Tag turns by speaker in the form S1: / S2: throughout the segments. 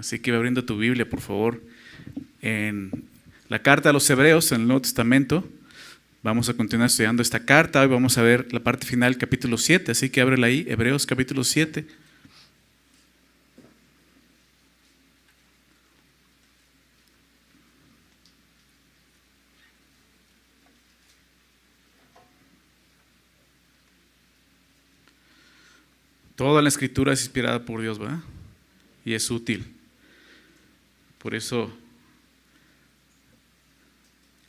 S1: Así que abriendo tu Biblia, por favor, en la carta a los Hebreos, en el Nuevo Testamento. Vamos a continuar estudiando esta carta. Hoy vamos a ver la parte final, capítulo 7. Así que ábrela ahí, Hebreos capítulo 7. Toda la escritura es inspirada por Dios, ¿verdad? Y es útil. Por eso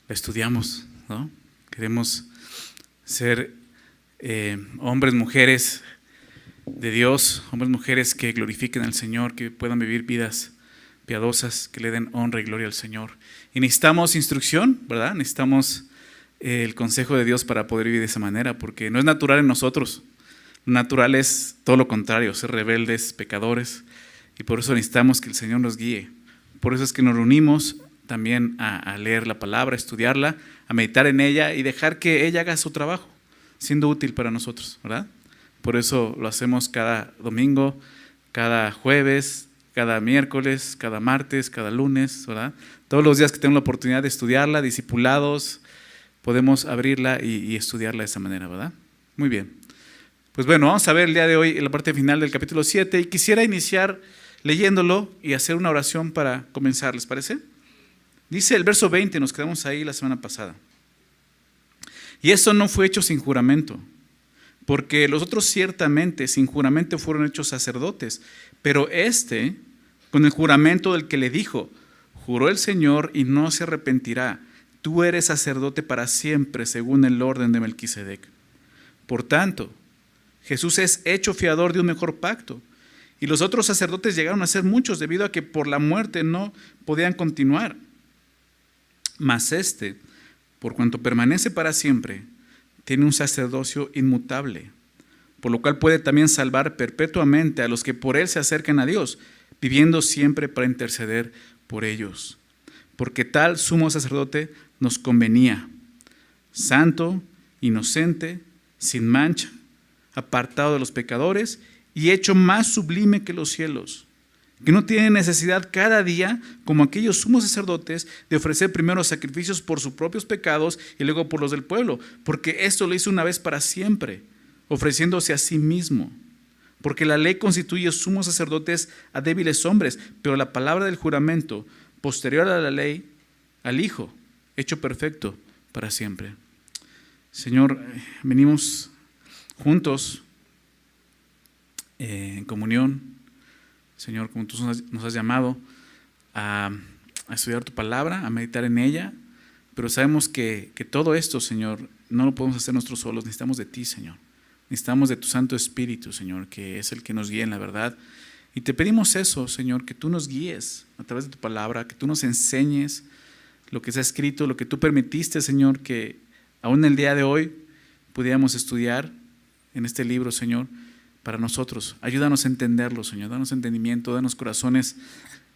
S1: la estudiamos, ¿no? Queremos ser eh, hombres, mujeres de Dios, hombres, mujeres que glorifiquen al Señor, que puedan vivir vidas piadosas, que le den honra y gloria al Señor. Y necesitamos instrucción, ¿verdad? Necesitamos eh, el consejo de Dios para poder vivir de esa manera, porque no es natural en nosotros. Lo natural es todo lo contrario, ser rebeldes, pecadores, y por eso necesitamos que el Señor nos guíe. Por eso es que nos reunimos también a, leer la palabra, a estudiarla, a meditar en ella y dejar que ella haga su trabajo, siendo útil para nosotros, ¿verdad? Por eso lo hacemos cada domingo, cada jueves, cada miércoles, cada martes, cada lunes, ¿verdad? Todos los días que tenemos la oportunidad de estudiarla, discipulados, podemos abrirla y, y estudiarla de esa manera, ¿verdad? Muy bien. Pues bueno, vamos a ver el día de hoy la parte final del capítulo 7 y quisiera iniciar leyéndolo y hacer una oración para comenzar, ¿les parece? Dice el verso 20, nos quedamos ahí la semana pasada. Y eso no fue hecho sin juramento, porque los otros ciertamente sin juramento fueron hechos sacerdotes, pero este, con el juramento del que le dijo, juró el Señor y no se arrepentirá, tú eres sacerdote para siempre según el orden de Melquisedec. Por tanto, Jesús es hecho fiador de un mejor pacto. Y los otros sacerdotes llegaron a ser muchos debido a que por la muerte no podían continuar. Mas este, por cuanto permanece para siempre, tiene un sacerdocio inmutable, por lo cual puede también salvar perpetuamente a los que por él se acercan a Dios, viviendo siempre para interceder por ellos. Porque tal sumo sacerdote nos convenía, santo, inocente, sin mancha apartado de los pecadores y hecho más sublime que los cielos, que no tiene necesidad cada día, como aquellos sumos sacerdotes, de ofrecer primero sacrificios por sus propios pecados y luego por los del pueblo, porque esto lo hizo una vez para siempre, ofreciéndose a sí mismo. Porque la ley constituye sumos sacerdotes a débiles hombres, pero la palabra del juramento, posterior a la ley, al Hijo, hecho perfecto para siempre. Señor, venimos juntos eh, en comunión, Señor, como tú nos has llamado a, estudiar tu palabra, a meditar en ella, pero sabemos que, que todo esto, Señor, no lo podemos hacer nosotros solos, necesitamos de ti, Señor. Necesitamos de tu Santo Espíritu, Señor, que es el que nos guía en la verdad. Y te pedimos eso, Señor, que tú nos guíes a través de tu palabra, que tú nos enseñes lo que ha escrito, lo que tú permitiste, Señor, que aún el día de hoy pudiéramos estudiar en este libro, Señor, para nosotros. Ayúdanos a entenderlo, Señor. Danos entendimiento, danos corazones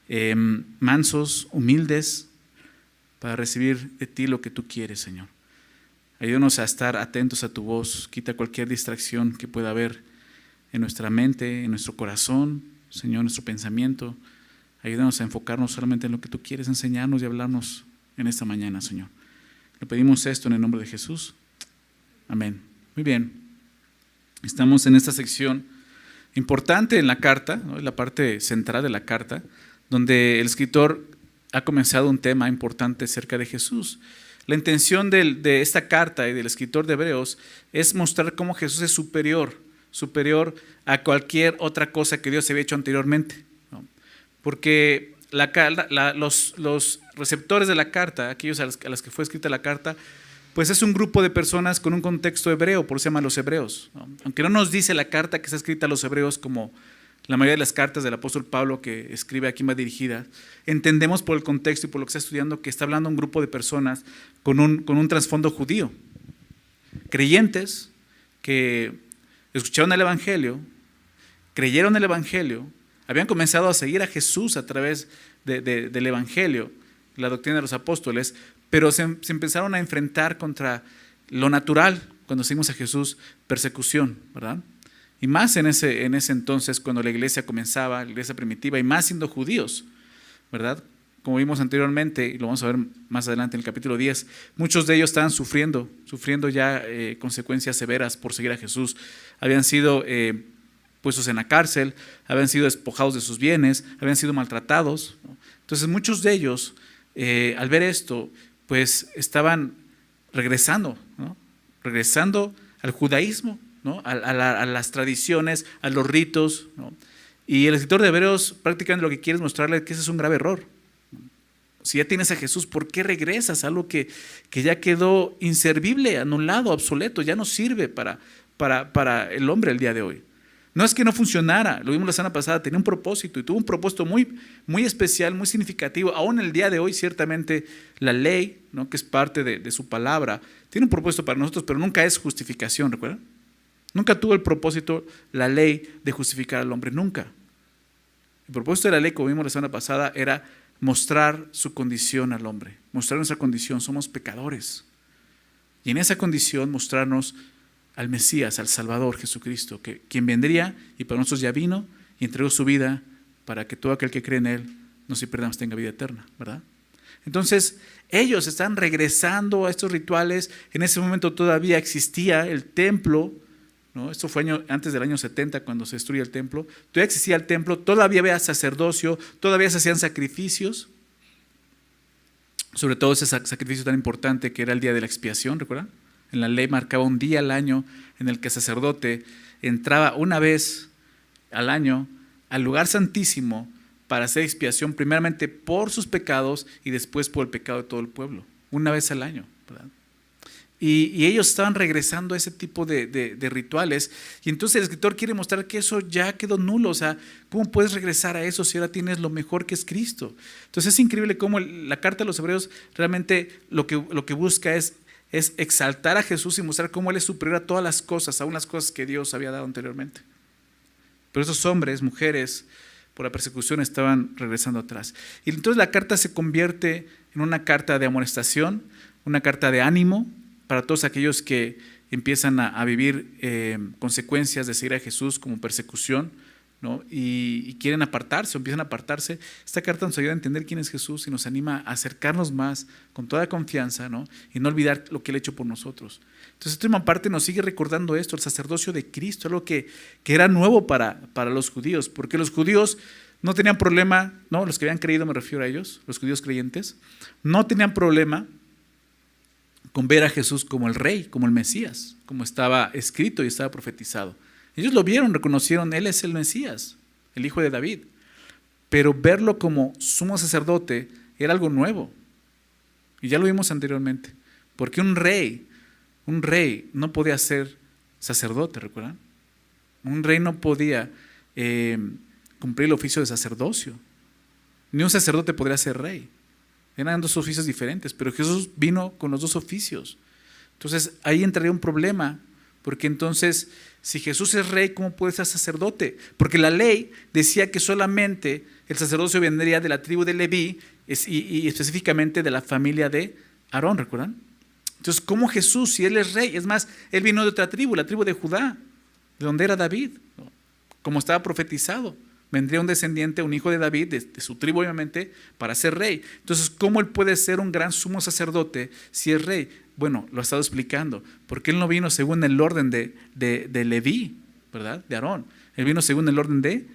S1: em, mansos, humildes, para recibir de ti lo que tú quieres, Señor. Ayúdanos a estar atentos a tu voz. Quita cualquier distracción que pueda haber en nuestra mente, en nuestro corazón, Señor, en nuestro pensamiento. Ayúdanos a enfocarnos solamente en lo que tú quieres enseñarnos y hablarnos en esta mañana, Señor. Le pedimos esto en el nombre de Jesús. Amén. Muy bien. Estamos en esta sección importante en la carta, ¿no? la parte central de la carta, donde el escritor ha comenzado un tema importante acerca de Jesús. La intención de esta carta y del escritor de Hebreos es mostrar cómo Jesús es superior, superior a cualquier otra cosa que Dios había hecho anteriormente. Porque los, los, receptores de la carta, aquellos a los que fue escrita la carta, pues es un grupo de personas con un contexto hebreo, por eso se llama los hebreos. Aunque no nos dice la carta que está escrita a los hebreos como la mayoría de las cartas del apóstol Pablo que escribe aquí más dirigida, entendemos por el contexto y por lo que está estudiando que está hablando un grupo de personas con un, con un trasfondo judío, creyentes que escucharon el Evangelio, creyeron el Evangelio, habían comenzado a seguir a Jesús a través del Evangelio, la doctrina de los apóstoles, pero se, empezaron a enfrentar contra lo natural cuando seguimos a Jesús, persecución, ¿verdad? Y más en ese, en ese entonces, cuando la iglesia comenzaba, la iglesia primitiva, y más siendo judíos, ¿verdad? Como vimos anteriormente, y lo vamos a ver más adelante en el capítulo 10, muchos de ellos estaban sufriendo, sufriendo ya eh, consecuencias severas por seguir a Jesús. Habían sido eh, puestos en la cárcel, habían sido despojados de sus bienes, habían sido maltratados. Entonces muchos de ellos, eh, al ver esto, pues estaban regresando, regresando al judaísmo, a, las tradiciones, a los ritos. Y el escritor de Hebreos prácticamente lo que quiere es mostrarle que ese es un grave error. Si ya tienes a Jesús, ¿por qué regresas a algo que, ya quedó inservible, anulado, obsoleto, ya no sirve para, para, para el hombre el día de hoy? No es que no funcionara, lo vimos la semana pasada, tenía un propósito y tuvo un propósito muy, muy especial, muy significativo. Aún el día de hoy, ciertamente, la ley, ¿no? que es parte de, de, su palabra, tiene un propósito para nosotros, pero nunca es justificación, ¿recuerdan? Nunca tuvo el propósito, la ley, de justificar al hombre, nunca. El propósito de la ley, como vimos la semana pasada, era mostrar su condición al hombre, mostrar nuestra condición, somos pecadores. Y en esa condición mostrarnos al Mesías, al Salvador Jesucristo, que, quien vendría y para nosotros ya vino y entregó su vida para que todo aquel que cree en Él no se pierda, tenga vida eterna, ¿verdad? Entonces, ellos están regresando a estos rituales. En ese momento todavía existía el templo, esto fue antes del año 70 cuando se destruye el templo. Todavía existía el templo, todavía había sacerdocio, todavía se hacían sacrificios. Sobre todo ese sacrificio tan importante que era el día de la expiación, ¿recuerdan? En la ley marcaba un día al año en el que el sacerdote entraba una vez al año al lugar santísimo para hacer expiación primeramente por sus pecados y después por el pecado de todo el pueblo. Una vez al año. Y, ellos estaban regresando a ese tipo de, rituales. Y entonces el escritor quiere mostrar que eso ya quedó nulo. O sea, ¿cómo puedes regresar a eso si ahora tienes lo mejor que es Cristo? Entonces es increíble cómo la carta de los hebreos realmente lo que, lo que busca es, es exaltar a Jesús y mostrar cómo Él es superior a todas las cosas, aún las cosas que Dios había dado anteriormente. Pero esos hombres, mujeres, por la persecución estaban regresando atrás. Y entonces la carta se convierte en una carta de amonestación, una carta de ánimo, para todos aquellos que empiezan a, vivir eh, consecuencias de seguir a Jesús como persecución ¿no? y, quieren apartarse o empiezan a apartarse, esta carta nos ayuda a entender quién es Jesús y nos anima a acercarnos más con toda confianza ¿no? y no olvidar lo que Él ha hecho por nosotros. Entonces, esta última parte nos sigue recordando esto, el sacerdocio de Cristo, algo que, que era nuevo para, para los judíos, porque los judíos no tenían problema, ¿no? los que habían creído, me refiero a ellos, los judíos creyentes, no tenían problema con ver a Jesús como el rey, como el Mesías, como estaba escrito y estaba profetizado. Ellos lo vieron, reconocieron, Él es el Mesías, el hijo de David. Pero verlo como sumo sacerdote era algo nuevo. Y ya lo vimos anteriormente. Porque un rey, un rey no podía ser sacerdote, ¿recuerdan? Un rey no podía eh, cumplir el oficio de sacerdocio. Ni un sacerdote podría ser rey. Eran dos oficios diferentes, pero Jesús vino con los dos oficios. Entonces ahí entraría un problema, porque entonces, si Jesús es rey, ¿cómo puede ser sacerdote? Porque la ley decía que solamente el sacerdocio vendría de la tribu de Leví y, específicamente de la familia de Aarón, ¿recuerdan? Entonces, ¿cómo Jesús, si él es rey? Es más, él vino de otra tribu, la tribu de Judá, de donde era David, como estaba profetizado vendría un descendiente, un hijo de David, de, su tribu obviamente, para ser rey. Entonces, ¿cómo él puede ser un gran sumo sacerdote si es rey? Bueno, lo ha estado explicando, porque él no vino según el orden de, de, Leví, ¿verdad? De Aarón. Él vino según el orden de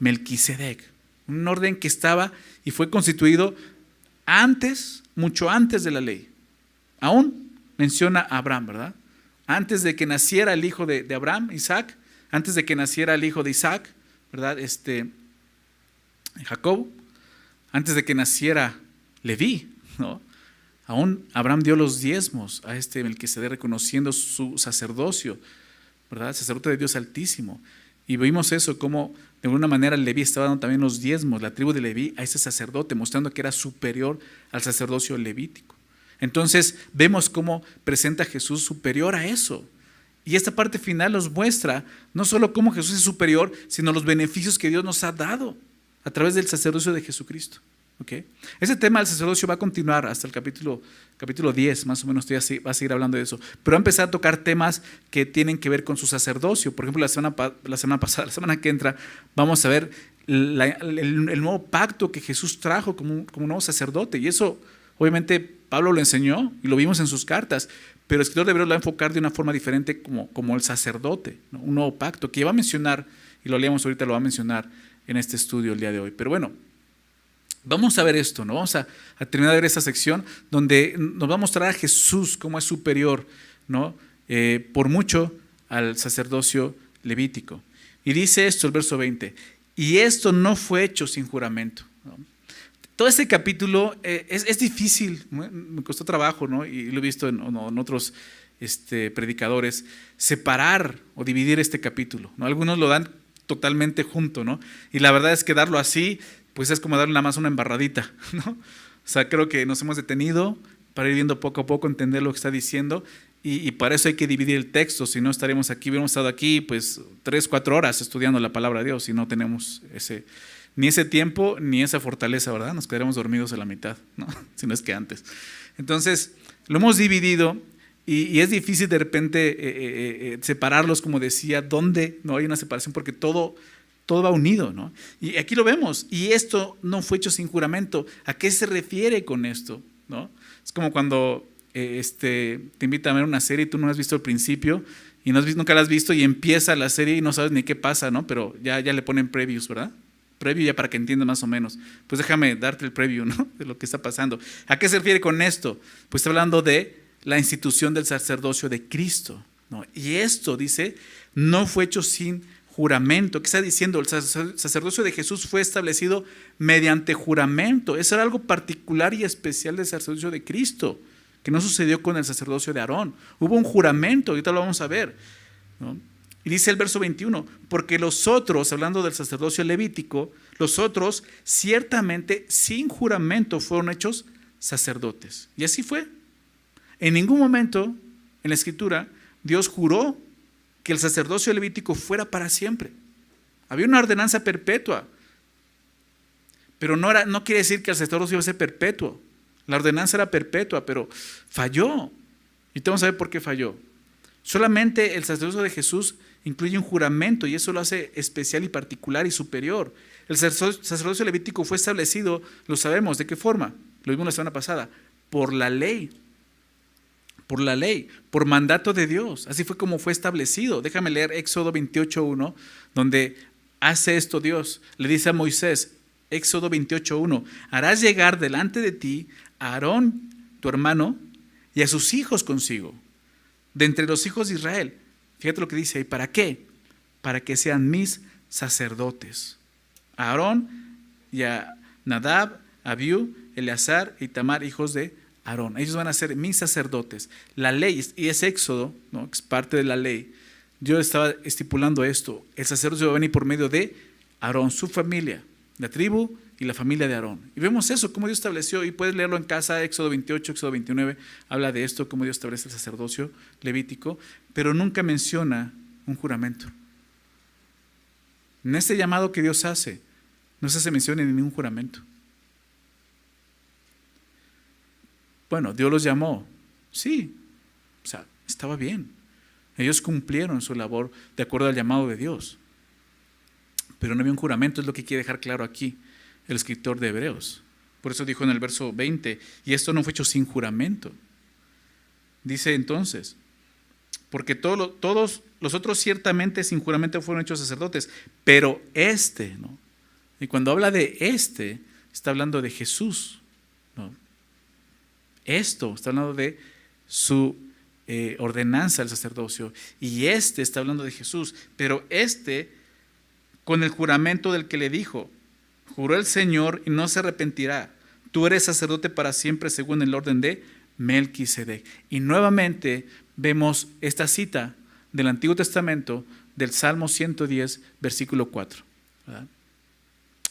S1: Melquisedec, un orden que estaba y fue constituido antes, mucho antes de la ley. Aún menciona a Abraham, ¿verdad? Antes de que naciera el hijo de, de Abraham, Isaac, antes de que naciera el hijo de Isaac, ¿verdad? Este, Jacob, antes de que naciera Leví, ¿no? Aún Abraham dio los diezmos a este Melquisedec reconociendo su sacerdocio, ¿verdad? Sacerdote de Dios Altísimo. Y vimos eso, como de alguna manera Leví estaba dando también los diezmos, la tribu de Leví, a ese sacerdote, mostrando que era superior al sacerdocio levítico. Entonces vemos cómo presenta a Jesús superior a eso. Y esta parte final nos muestra no solo cómo Jesús es superior, sino los beneficios que Dios nos ha dado a través del sacerdocio de Jesucristo. ¿okay? Ese tema del sacerdocio va a continuar hasta el capítulo, capítulo 10, más o menos, estoy va a seguir hablando de eso. Pero va a empezar a tocar temas que tienen que ver con su sacerdocio. Por ejemplo, la semana, la semana pasada, la semana que entra, vamos a ver el, nuevo pacto que Jesús trajo como como nuevo sacerdote. Y eso, obviamente, Pablo lo enseñó y lo vimos en sus cartas. Pero el escritor de Hebreos lo va a enfocar de una forma diferente como, el sacerdote, un nuevo pacto que va a mencionar, y lo leemos ahorita, lo va a mencionar en este estudio el día de hoy. Pero bueno, vamos a ver esto, ¿no? Vamos a, terminar de ver esta sección donde nos va a mostrar a Jesús como es superior, ¿no? Eh, por mucho al sacerdocio levítico. Y dice esto el verso 20, y esto no fue hecho sin juramento. Todo este capítulo eh, es, difícil, me costó trabajo, ¿no? y lo he visto en, otros este, predicadores, separar o dividir este capítulo. ¿no? Algunos lo dan totalmente junto, ¿no? Y la verdad es que darlo así, pues es como darle nada más una embarradita, ¿no? O sea, creo que nos hemos detenido para ir viendo poco a poco, entender lo que está diciendo y, para eso hay que dividir el texto, si no estaríamos aquí, hubiéramos estado aquí pues tres, cuatro horas estudiando la palabra de Dios y no tenemos ese, ni ese tiempo ni esa fortaleza, ¿verdad? Nos quedaremos dormidos a la mitad, ¿no? si no es que antes. Entonces, lo hemos dividido y, es difícil de repente eh, eh, eh, separarlos, como decía, dónde no hay una separación, porque todo, todo va unido, ¿no? Y aquí lo vemos, y esto no fue hecho sin juramento. ¿A qué se refiere con esto? ¿no? Es como cuando este, te invita a ver una serie y tú no has visto el principio y no has visto, nunca la has visto y empieza la serie y no sabes ni qué pasa, ¿no? Pero ya, ya le ponen previews, ¿verdad? Preview ya para que entiendas más o menos. Pues déjame darte el preview, ¿no? De lo que está pasando. ¿A qué se refiere con esto? Pues está hablando de la institución del sacerdocio de Cristo, ¿no? Y esto, dice, no fue hecho sin juramento. ¿Qué está diciendo? El sacerdocio de Jesús fue establecido mediante juramento. Eso era algo particular y especial del sacerdocio de Cristo que no sucedió con el sacerdocio de Aarón. Hubo un juramento, ahorita lo vamos a ver. Dice el verso 21, porque los otros, hablando del sacerdocio levítico, los otros ciertamente sin juramento fueron hechos sacerdotes. Y así fue. En ningún momento en la escritura Dios juró que el sacerdocio levítico fuera para siempre. Había una ordenanza perpetua. Pero no, era, no quiere decir que el sacerdocio iba a ser perpetuo. La ordenanza era perpetua, pero falló. Y te vamos a ver por qué falló. Solamente el sacerdocio de Jesús incluye un juramento y eso lo hace especial y particular y superior. El sacerdocio levítico fue establecido, lo sabemos, ¿de qué forma? Lo vimos la semana pasada, por la ley. Por la ley, por mandato de Dios. Así fue como fue establecido. Déjame leer Éxodo 28.1, donde hace esto Dios. Le dice a Moisés, Éxodo 28.1, harás llegar delante de ti a Aarón, tu hermano, y a sus hijos consigo, de entre los hijos de Israel. Fíjate lo que dice ahí, ¿para qué? Para que sean mis sacerdotes. A Aarón y a Nadab, Abiú, Eleazar y Tamar, hijos de Aarón. Ellos van a ser mis sacerdotes. La ley, y es Éxodo, ¿no? es parte de la ley. Dios estaba estipulando esto. El sacerdote va a venir por medio de Aarón, su familia, la tribu y la familia de Aarón. Y vemos eso, cómo Dios estableció, y puedes leerlo en casa, Éxodo 28, Éxodo 29, habla de esto, cómo Dios establece el sacerdocio levítico, pero nunca menciona un juramento. En este llamado que Dios hace, no se hace mención de ningún juramento. Bueno, Dios los llamó, sí, o sea, estaba bien. Ellos cumplieron su labor de acuerdo al llamado de Dios. Pero no había un juramento, es lo que quiere dejar claro aquí el escritor de Hebreos. Por eso dijo en el verso 20, y esto no fue hecho sin juramento. Dice entonces, porque todos los otros ciertamente sin juramento fueron hechos sacerdotes, pero este, ¿no? Y cuando habla de este, está hablando de Jesús. ¿no? Esto está hablando de su eh, ordenanza al sacerdocio. Y este está hablando de Jesús, pero este con el juramento del que le dijo, Juró el Señor y no se arrepentirá. Tú eres sacerdote para siempre según el orden de Melquisedec. Y nuevamente vemos esta cita del Antiguo Testamento del Salmo 110, versículo 4.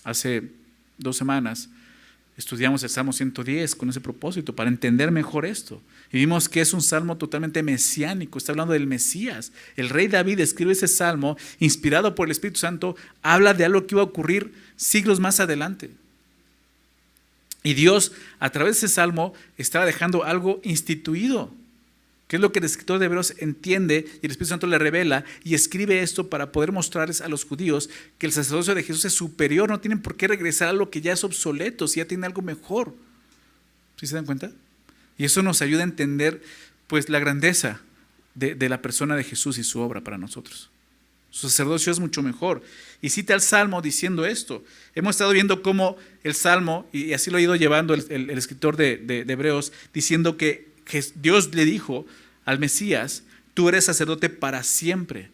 S1: Hace dos semanas estudiamos el Salmo 110 con ese propósito, para entender mejor esto. Y vimos que es un salmo totalmente mesiánico, está hablando del Mesías. El rey David escribe ese salmo inspirado por el Espíritu Santo, habla de algo que iba a ocurrir siglos más adelante. Y Dios, a través de ese salmo, estaba dejando algo instituido, que es lo que el escritor de Hebreos entiende y el Espíritu Santo le revela y escribe esto para poder mostrarles a los judíos que el sacerdocio de Jesús es superior, no tienen por qué regresar a lo que ya es obsoleto, si ya tiene algo mejor. ¿Sí se dan cuenta? Y eso nos ayuda a entender pues la grandeza de, de la persona de Jesús y su obra para nosotros. Su sacerdocio es mucho mejor. Y cita el Salmo diciendo esto. Hemos estado viendo cómo el Salmo, y así lo ha ido llevando el, escritor de, Hebreos, diciendo que, Dios le dijo al Mesías, tú eres sacerdote para siempre.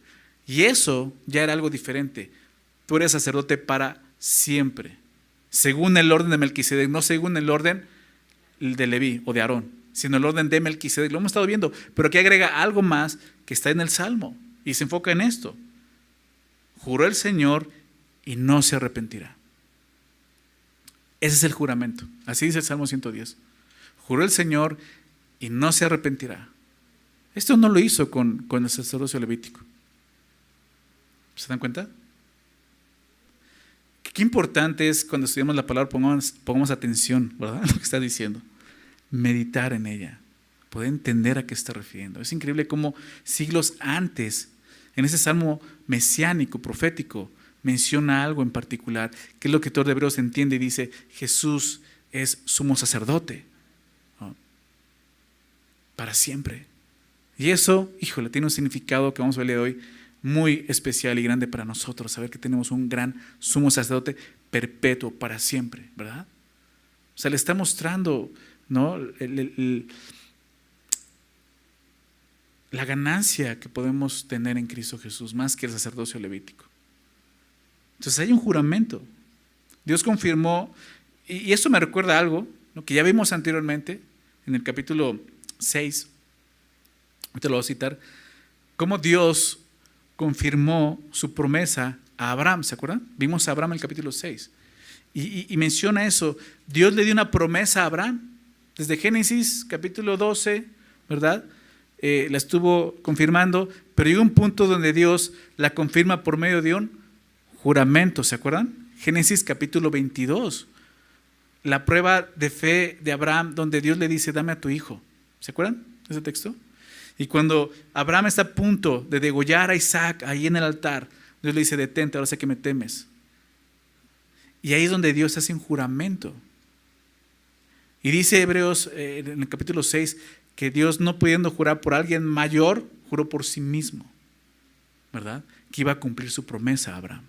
S1: Y eso ya era algo diferente. Tú eres sacerdote para siempre. Según el orden de Melquisedec, no según el orden de Leví o de Aarón, sino el orden de Melquisedec. Lo hemos estado viendo, pero aquí agrega algo más que está en el Salmo y se enfoca en esto juró el Señor y no se arrepentirá. Ese es el juramento. Así dice el Salmo 110. Juró el Señor y no se arrepentirá. Esto no lo hizo con, con el sacerdocio levítico. ¿Se dan cuenta? Qué importante es cuando estudiamos la palabra, pongamos, pongamos atención, ¿verdad? A lo que está diciendo. Meditar en ella. Poder entender a qué está refiriendo. Es increíble cómo siglos antes en ese salmo mesiánico, profético, menciona algo en particular, que es lo que todo de Hebreos entiende y dice, Jesús es sumo sacerdote para siempre. Y eso, híjole, tiene un significado que vamos a ver hoy muy especial y grande para nosotros, saber que tenemos un gran sumo sacerdote perpetuo para siempre, ¿verdad? O sea, le está mostrando, ¿no? el, la ganancia que podemos tener en Cristo Jesús, más que el sacerdocio levítico. Entonces hay un juramento. Dios confirmó, y, esto me recuerda algo lo que ya vimos anteriormente en el capítulo 6, te lo voy a citar, cómo Dios confirmó su promesa a Abraham, ¿se acuerdan? Vimos a Abraham en el capítulo 6. Y, menciona eso, Dios le dio una promesa a Abraham, desde Génesis capítulo 12, ¿verdad? Eh, la estuvo confirmando, pero llegó un punto donde Dios la confirma por medio de un juramento, ¿se acuerdan? Génesis capítulo 22, la prueba de fe de Abraham donde Dios le dice, dame a tu hijo. ¿Se acuerdan de ese texto? Y cuando Abraham está a punto de degollar a Isaac ahí en el altar, Dios le dice, detente, ahora sé que me temes. Y ahí es donde Dios hace un juramento. Y dice Hebreos eh, en el capítulo 6 que Dios no pudiendo jurar por alguien mayor, juró por sí mismo, ¿verdad? Que iba a cumplir su promesa a Abraham.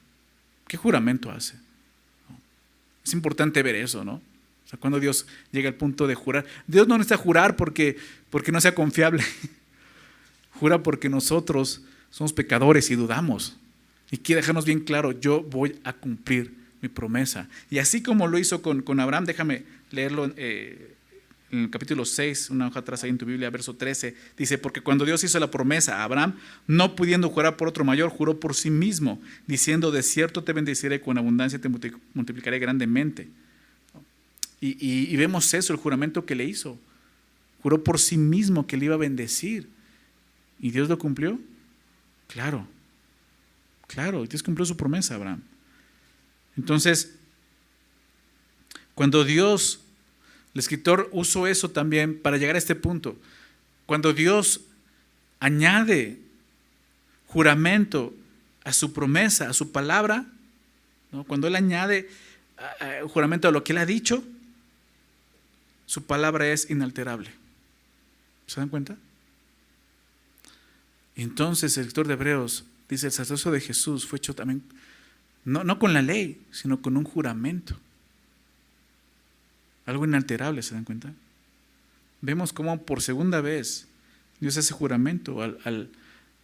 S1: ¿Qué juramento hace? Es importante ver eso, ¿no? O sea, cuando Dios llega al punto de jurar, Dios no necesita jurar porque, porque no sea confiable. Jura porque nosotros somos pecadores y dudamos. Y quiere dejarnos bien claro, yo voy a cumplir mi promesa. Y así como lo hizo con, con Abraham, déjame leerlo eh, en el capítulo 6, una hoja atrás ahí en tu Biblia, verso 13, dice, porque cuando Dios hizo la promesa a Abraham, no pudiendo jurar por otro mayor, juró por sí mismo, diciendo, de cierto te bendeciré, con abundancia te multiplicaré grandemente. Y, vemos eso, el juramento que le hizo. Juró por sí mismo que le iba a bendecir. ¿Y Dios lo cumplió? Claro, claro, Dios cumplió su promesa, Abraham. Entonces, cuando Dios el escritor usó eso también para llegar a este punto. Cuando Dios añade juramento a su promesa, a su palabra, cuando Él añade juramento a lo que Él ha dicho, su palabra es inalterable. ¿Se dan cuenta? Entonces el escritor de Hebreos dice, el sacerdocio de Jesús fue hecho también, no, no con la ley, sino con un juramento. Algo inalterable, ¿se dan cuenta? Vemos cómo por segunda vez Dios hace juramento al,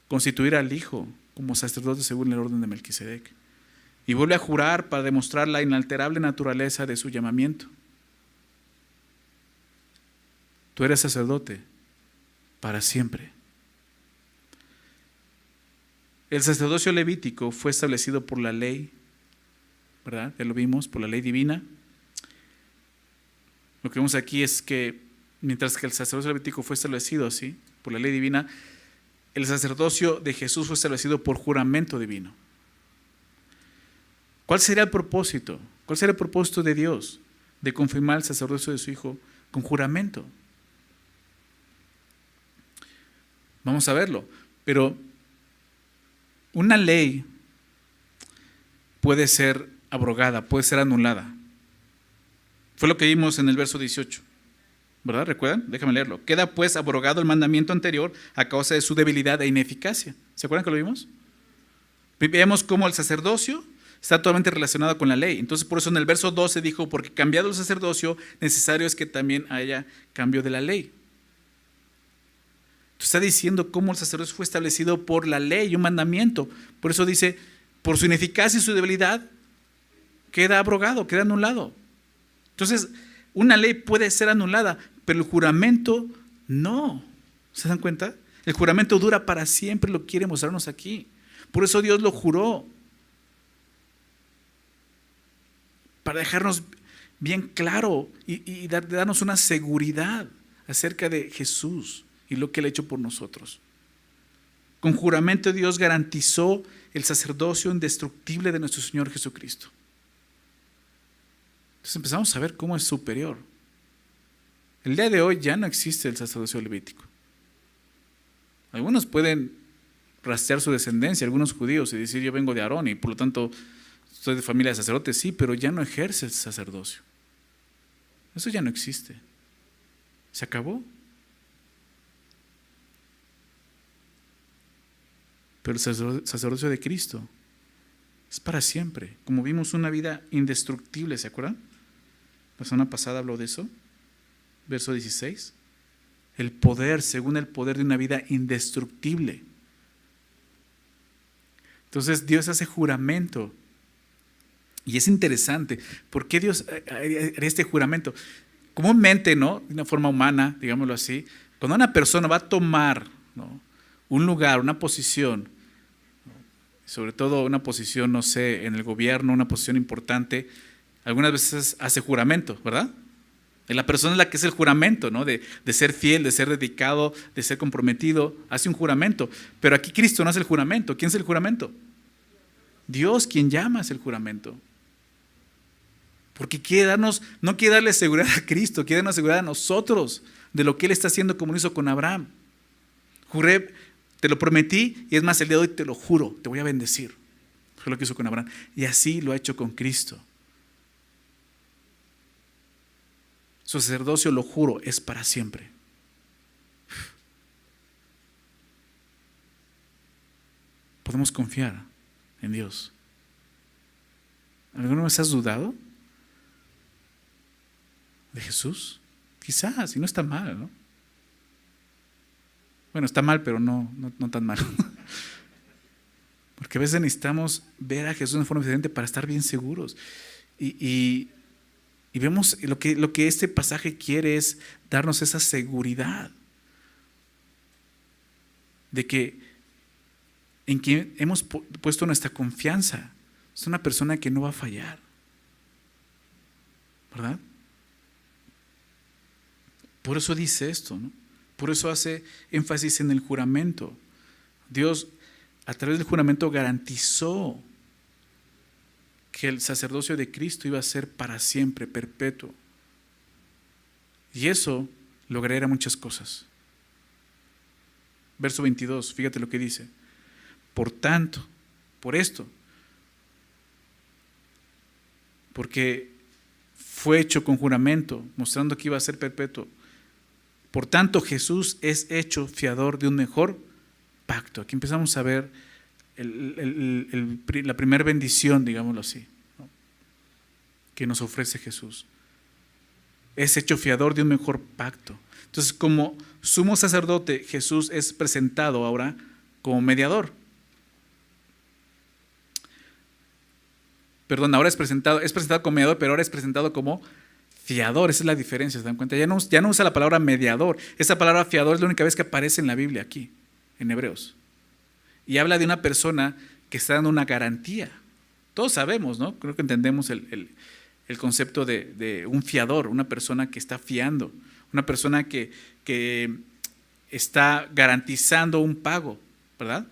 S1: constituir al Hijo como sacerdote según el orden de Melquisedec. Y vuelve a jurar para demostrar la inalterable naturaleza de su llamamiento. Tú eres sacerdote para siempre. El sacerdocio levítico fue establecido por la ley, ¿verdad? Ya lo vimos, por la ley divina. Lo que vemos aquí es que mientras que el sacerdocio levítico fue establecido así, por la ley divina, el sacerdocio de Jesús fue establecido por juramento divino. ¿Cuál sería el propósito? ¿Cuál sería el propósito de Dios? de confirmar el sacerdocio de su hijo con juramento. Vamos a verlo. Pero una ley puede ser abrogada, puede ser anulada. Fue lo que vimos en el verso 18. ¿Verdad? ¿Recuerdan? Déjame leerlo. Queda pues abrogado el mandamiento anterior a causa de su debilidad e ineficacia. ¿Se acuerdan que lo vimos? Vemos cómo el sacerdocio está totalmente relacionado con la ley. Entonces, por eso en el verso 12 dijo, porque cambiado el sacerdocio, necesario es que también haya cambio de la ley. Está diciendo cómo el sacerdocio fue establecido por la ley, un mandamiento. Por eso dice, por su ineficacia y su debilidad, queda abrogado, queda anulado. Entonces, una ley puede ser anulada, pero el juramento no. ¿Se dan cuenta? El juramento dura para siempre, lo quiere mostrarnos aquí. Por eso Dios lo juró. Para dejarnos bien claro y, darnos una seguridad acerca de Jesús y lo que Él ha hecho por nosotros. Con juramento Dios garantizó el sacerdocio indestructible de nuestro Señor Jesucristo. Entonces empezamos a ver cómo es superior. El día de hoy ya no existe el sacerdocio levítico. Algunos pueden rastrear su descendencia, algunos judíos, y decir yo vengo de Aarón y por lo tanto soy de familia de sacerdotes, sí, pero ya no ejerce el sacerdocio. Eso ya no existe. Se acabó. Pero el sacerdocio de Cristo es para siempre. Como vimos, una vida indestructible, ¿se acuerdan? La semana pasada habló de eso. Verso 16. El poder, según el poder de una vida indestructible. Entonces Dios hace juramento. Y es interesante. ¿Por qué Dios haría este juramento? Comúnmente, ¿no? De una forma humana, digámoslo así, cuando una persona va a tomar un lugar, una posición, sobre todo una posición, no sé, en el gobierno, una posición importante, algunas veces hace juramento, ¿verdad? La persona es la que es el juramento, ¿no? De, de, ser fiel, de ser dedicado, de ser comprometido, hace un juramento. Pero aquí Cristo no hace el juramento. ¿Quién es el juramento? Dios quien llama es el juramento. Porque quiere darnos, no quiere darle seguridad a Cristo, quiere darnos seguridad a nosotros de lo que Él está haciendo como lo hizo con Abraham. Juré, te lo prometí y es más, el día de hoy te lo juro, te voy a bendecir. Fue lo que hizo con Abraham. Y así lo ha hecho con Cristo. Su sacerdocio, lo juro, es para siempre. Podemos confiar en Dios. ¿Alguna vez has dudado de Jesús? Quizás, y no está mal, ¿no? Bueno, está mal, pero no, no, tan mal. Porque a veces necesitamos ver a Jesús de forma diferente para estar bien seguros. Y, vemos lo que, lo que este pasaje quiere es darnos esa seguridad de que en quien hemos puesto nuestra confianza es una persona que no va a fallar. ¿Verdad? Por eso dice esto, ¿no? Por eso hace énfasis en el juramento. Dios, a través del juramento, garantizó que el sacerdocio de Cristo iba a ser para siempre, perpetuo. Y eso lograría muchas cosas. Verso 22, fíjate lo que dice. Por tanto, por esto, porque fue hecho con juramento, mostrando que iba a ser perpetuo por tanto, Jesús es hecho fiador de un mejor pacto. Aquí empezamos a ver la primera bendición, digámoslo así, que nos ofrece Jesús. Es hecho fiador de un mejor pacto. Entonces, como sumo sacerdote, Jesús es presentado ahora como mediador. Perdón, ahora es presentado, es presentado como mediador, pero ahora es presentado como Fiador, esa es la diferencia, ¿se dan cuenta? Ya no, usa la palabra mediador. Esa palabra fiador es la única vez que aparece en la Biblia aquí, en Hebreos. Y habla de una persona que está dando una garantía. Todos sabemos, ¿no? Creo que entendemos el, concepto de, un fiador, una persona que está fiando, una persona que está garantizando un pago, ¿verdad?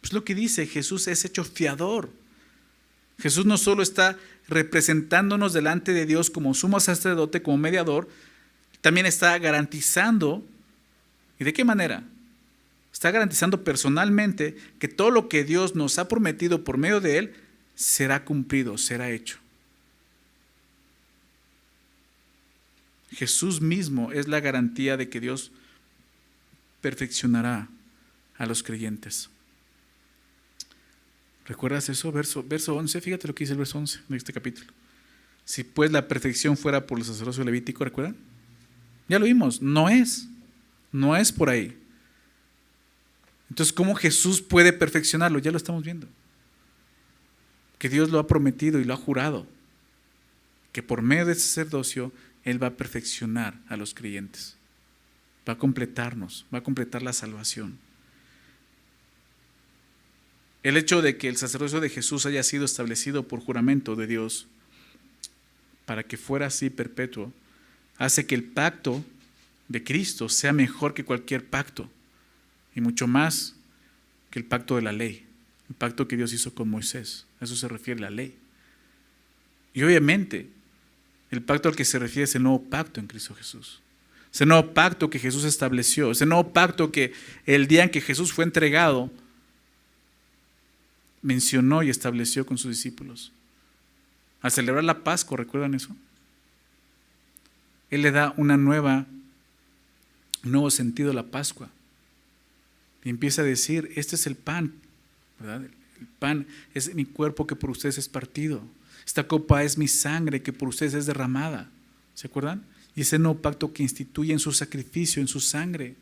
S1: Pues lo que dice, Jesús es hecho fiador. Jesús no solo está representándonos delante de Dios como sumo sacerdote, como mediador, también está garantizando, ¿y de qué manera? Está garantizando personalmente que todo lo que Dios nos ha prometido por medio de Él será cumplido, será hecho. Jesús mismo es la garantía de que Dios perfeccionará a los creyentes. ¿Recuerdas eso? Verso, verso 11, fíjate lo que dice el verso 11 de este capítulo. Si pues la perfección fuera por el sacerdocio levítico, ¿recuerdan? Ya lo vimos, no es, no es por ahí. Entonces, ¿cómo Jesús puede perfeccionarlo? Ya lo estamos viendo. Que Dios lo ha prometido y lo ha jurado. Que por medio de sacerdocio él va a perfeccionar a los creyentes, va a completarnos, va a completar la salvación. El hecho de que el sacerdocio de Jesús haya sido establecido por juramento de Dios para que fuera así perpetuo, hace que el pacto de Cristo sea mejor que cualquier pacto y mucho más que el pacto de la ley, el pacto que Dios hizo con Moisés. A eso se refiere la ley. Y obviamente el pacto al que se refiere es el nuevo pacto en Cristo Jesús. Ese nuevo pacto que Jesús estableció, ese nuevo pacto que el día en que Jesús fue entregado, mencionó y estableció con sus discípulos. Al celebrar la Pascua, ¿recuerdan eso? Él le da una nueva, un nuevo sentido a la Pascua. Y empieza a decir, este es el pan, ¿verdad? El pan es mi cuerpo que por ustedes es partido. Esta copa es mi sangre que por ustedes es derramada. ¿Se acuerdan? Y ese nuevo pacto que instituye en su sacrificio, en su sangre.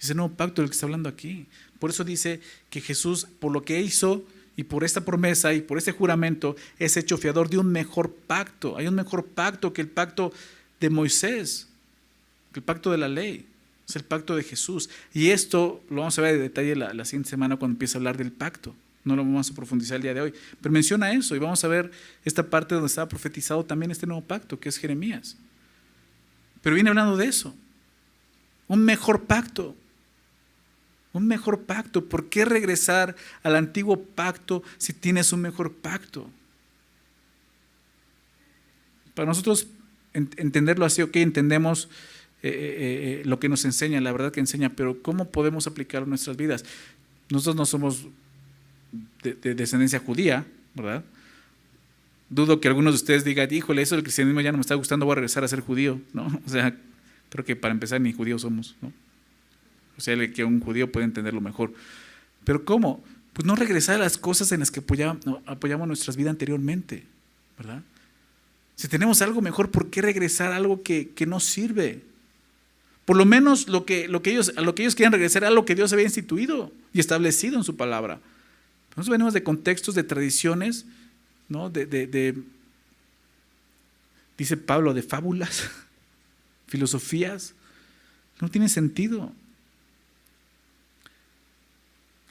S1: Ese nuevo pacto del que está hablando aquí. Por eso dice que Jesús, por lo que hizo y por esta promesa y por este juramento, es hecho fiador de un mejor pacto. Hay un mejor pacto que el pacto de Moisés, el pacto de la ley. Es el pacto de Jesús. Y esto lo vamos a ver de detalle la, la siguiente semana cuando empiece a hablar del pacto no lo vamos a profundizar el día de hoy, pero menciona eso y vamos a ver esta parte donde estaba profetizado también este nuevo pacto, que es Jeremías. Pero viene hablando de eso, un mejor pacto, un mejor pacto. ¿Por qué regresar al antiguo pacto si tienes un mejor pacto? Para nosotros entenderlo así, ok, entendemos eh, eh, eh, lo que nos enseña, la verdad que enseña, pero ¿cómo podemos aplicarlo en nuestras vidas? Nosotros no somos de, descendencia judía, ¿verdad? Dudo que algunos de ustedes digan, híjole, eso del cristianismo ya no me está gustando, voy a regresar a ser judío, ¿no? O sea, creo que para empezar ni judíos somos, ¿no? O sea, que un judío puede entenderlo mejor. Pero ¿cómo? Pues no regresar a las cosas en las que apoyamos, apoyamos nuestras vidas anteriormente, ¿verdad? Si tenemos algo mejor, ¿por qué regresar a algo que, que no sirve? Por lo menos lo que, lo que ellos, a lo que ellos quieren regresar a lo que Dios había instituido y establecido en su palabra. Nosotros venimos de contextos, de tradiciones, ¿no? de, dice Pablo, de fábulas, filosofías. No tiene sentido.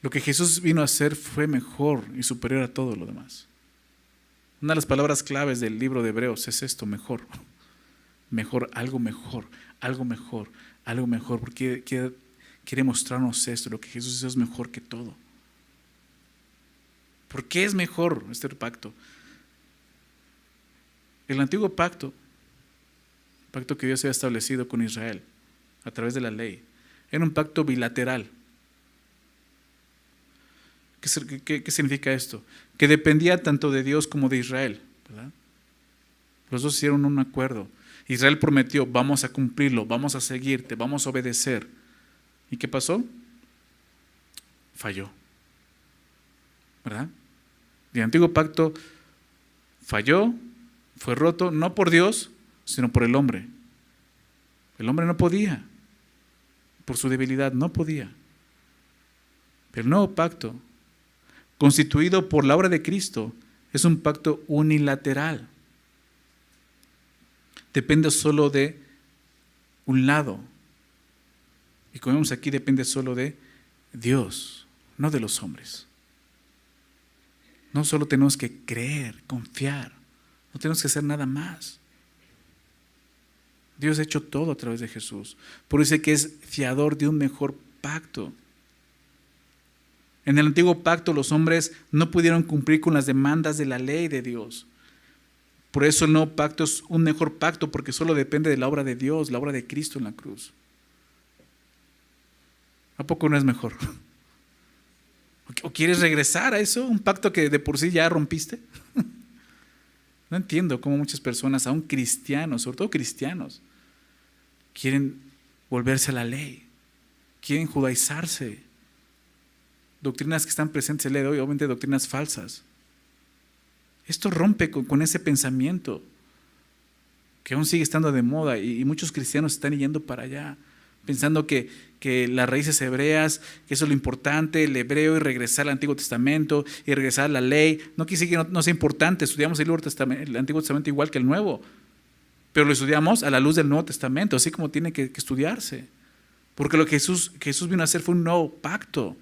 S1: Lo que Jesús vino a hacer fue mejor y superior a todo lo demás. Una de las palabras claves del libro de Hebreos es esto, mejor. Mejor, algo mejor, algo mejor, algo mejor, porque quiere, quiere mostrarnos esto, lo que Jesús hizo es mejor que todo. ¿Por qué es mejor este pacto? El antiguo pacto, pacto que Dios había establecido con Israel a través de la ley, era un pacto bilateral. ¿Qué, significa esto? Que dependía tanto de Dios como de Israel. Los dos hicieron un acuerdo. Israel prometió, vamos a cumplirlo, vamos a seguirte, vamos a obedecer. ¿Y qué pasó? Falló. ¿Verdad? El antiguo pacto falló, fue roto, no por Dios, sino por el hombre. El hombre no podía, por su debilidad, no podía. El nuevo pacto, constituido por la obra de Cristo, es un pacto unilateral. Depende solo de un lado. Y como vemos aquí, depende solo de Dios, no de los hombres. No solo tenemos que creer, confiar, no tenemos que hacer nada más. Dios ha hecho todo a través de Jesús. Por eso dice que es fiador de un mejor pacto. En el antiguo pacto los hombres no pudieron cumplir con las demandas de la ley de Dios. Por eso el nuevo pacto es un mejor pacto porque solo depende de la obra de Dios, la obra de Cristo en la cruz. ¿A poco no es mejor? ¿O quieres regresar a eso? ¿Un pacto que de por sí ya rompiste? No entiendo cómo muchas personas, aún cristianos, sobre todo cristianos, quieren volverse a la ley, quieren judaizarse. Doctrinas que están presentes el día de hoy, obviamente doctrinas falsas. Esto rompe con, ese pensamiento que aún sigue estando de moda y muchos cristianos están yendo para allá pensando que, que, las raíces hebreas, que eso es lo importante, el hebreo y regresar al Antiguo Testamento y regresar a la ley. No quise que no, sea importante, estudiamos el, el, Antiguo Testamento igual que el Nuevo, pero lo estudiamos a la luz del Nuevo Testamento, así como tiene que, estudiarse. Porque lo que Jesús, Jesús vino a hacer fue un nuevo pacto.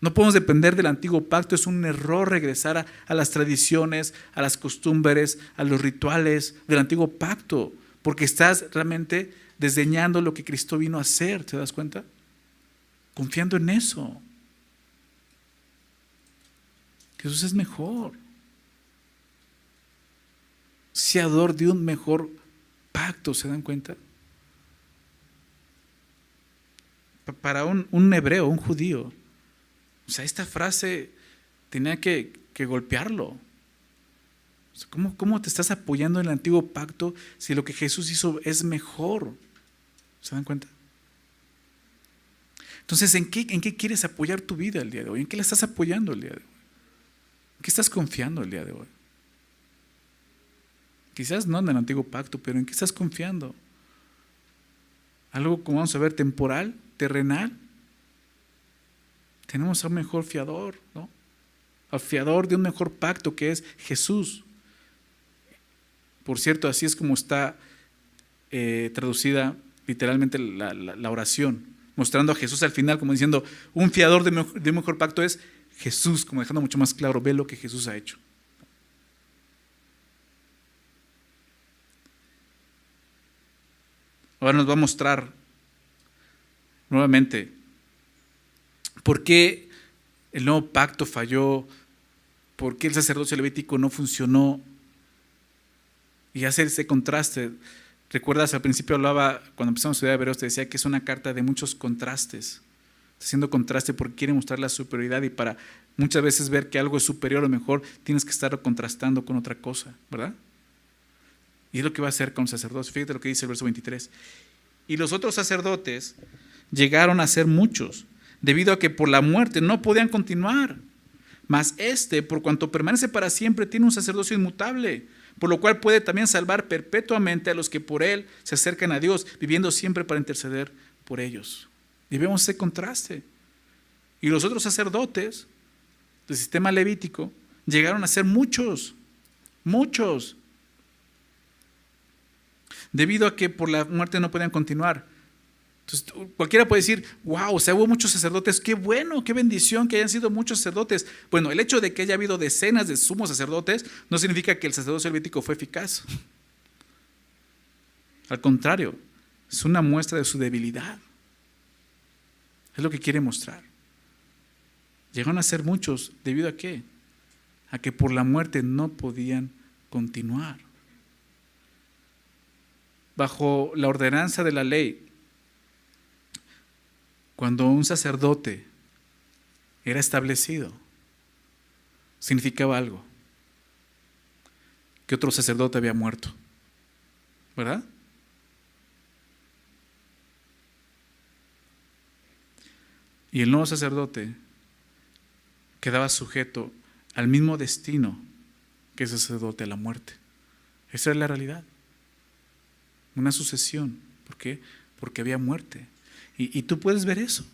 S1: No podemos depender del antiguo pacto, es un error regresar a, las tradiciones, a las costumbres, a los rituales del antiguo pacto, porque estás realmente desdeñando lo que Cristo vino a hacer, ¿te das cuenta? Confiando en eso. Jesús es mejor. Seador de un mejor pacto, ¿se dan cuenta? Para un, hebreo, un judío. O sea, esta frase tenía que, que golpearlo. ¿Cómo, ¿Cómo te estás apoyando en el antiguo pacto si lo que Jesús hizo es mejor? ¿Se dan cuenta? Entonces, ¿en qué, ¿en qué quieres apoyar tu vida el día de hoy? ¿En qué la estás apoyando el día de hoy? ¿En qué estás confiando el día de hoy? Quizás no en el antiguo pacto, pero ¿en qué estás confiando? Algo, como vamos a ver, temporal, terrenal. Tenemos a un mejor fiador, ¿no? Al fiador de un mejor pacto que es Jesús. Por cierto, así es como está eh, traducida literalmente la, oración, mostrando a Jesús al final como diciendo, un fiador de, un mejor pacto es Jesús, como dejando mucho más claro, ve lo que Jesús ha hecho. Ahora nos va a mostrar nuevamente por qué el nuevo pacto falló, por qué el sacerdocio levítico no funcionó y hacer ese contraste Recuerdas, al principio hablaba, cuando empezamos a estudiar Hebreos, te decía que es una carta de muchos contrastes. Haciendo contraste porque quiere mostrar la superioridad y para muchas veces ver que algo es superior o mejor, tienes que estar contrastando con otra cosa, ¿verdad? Y es lo que va a hacer con sacerdotes. Fíjate lo que dice el verso 23. Y los otros sacerdotes llegaron a ser muchos, debido a que por la muerte no podían continuar. Mas este, por cuanto permanece para siempre, tiene un sacerdocio inmutable por lo cual puede también salvar perpetuamente a los que por Él se acercan a Dios, viviendo siempre para interceder por ellos. Y vemos ese contraste. Y los otros sacerdotes del sistema levítico llegaron a ser muchos, muchos, debido a que por la muerte no podían continuar. Entonces, cualquiera puede decir, wow, o sea, hubo muchos sacerdotes, qué bueno, qué bendición que hayan sido muchos sacerdotes. Bueno, el hecho de que haya habido decenas de sumos sacerdotes no significa que el sacerdocio levítico fue eficaz. Al contrario, es una muestra de su debilidad. Es lo que quiere mostrar. Llegaron a ser muchos, ¿debido a qué? A que por la muerte no podían continuar. Bajo la ordenanza de la ley, cuando un sacerdote era establecido, significaba algo, que otro sacerdote había muerto, ¿verdad? Y el nuevo sacerdote quedaba sujeto al mismo destino que ese sacerdote a la muerte. Esa es la realidad. Una sucesión. ¿Por qué? Porque había muerte. Y, tú puedes ver eso.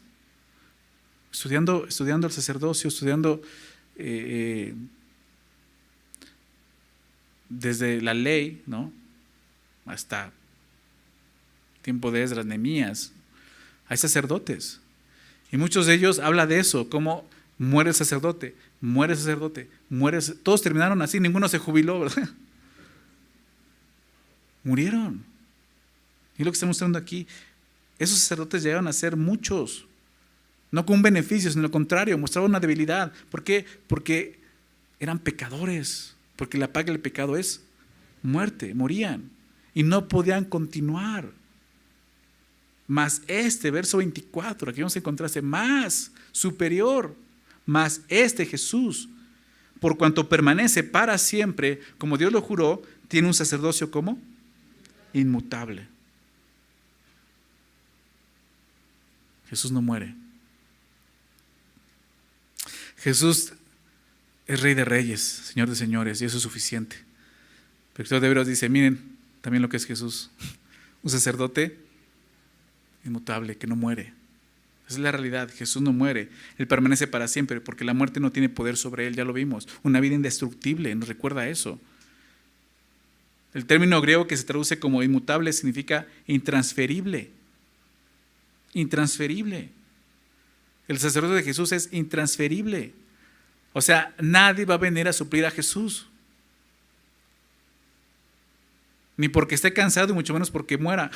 S1: Estudiando, estudiando el sacerdocio, estudiando eh, eh, desde la ley, ¿no? Hasta tiempo de Esdras, Nemías, hay sacerdotes. Y muchos de ellos habla de eso, cómo muere el sacerdote, muere el sacerdote, muere. Todos terminaron así, ninguno se jubiló, ¿verdad? Murieron. Y lo que está mostrando aquí, esos sacerdotes llegaron a ser muchos. no con un beneficio, sino lo contrario, mostraba una debilidad. ¿Por qué? Porque eran pecadores, porque la paga del pecado es muerte, morían y no podían continuar. Más este, verso 24, aquí vamos a encontrarse más superior, más este Jesús, por cuanto permanece para siempre, como Dios lo juró, tiene un sacerdocio como inmutable. Jesús no muere. Jesús es rey de reyes, señor de señores, y eso es suficiente. Pero de veros dice, miren también lo que es Jesús, un sacerdote inmutable, que no muere. Esa es la realidad, Jesús no muere, Él permanece para siempre, porque la muerte no tiene poder sobre Él, ya lo vimos. Una vida indestructible, nos recuerda eso. El término griego que se traduce como inmutable significa intransferible. Intransferible. El sacerdote de Jesús es intransferible. O sea, nadie va a venir a suplir a Jesús. Ni porque esté cansado y mucho menos porque muera.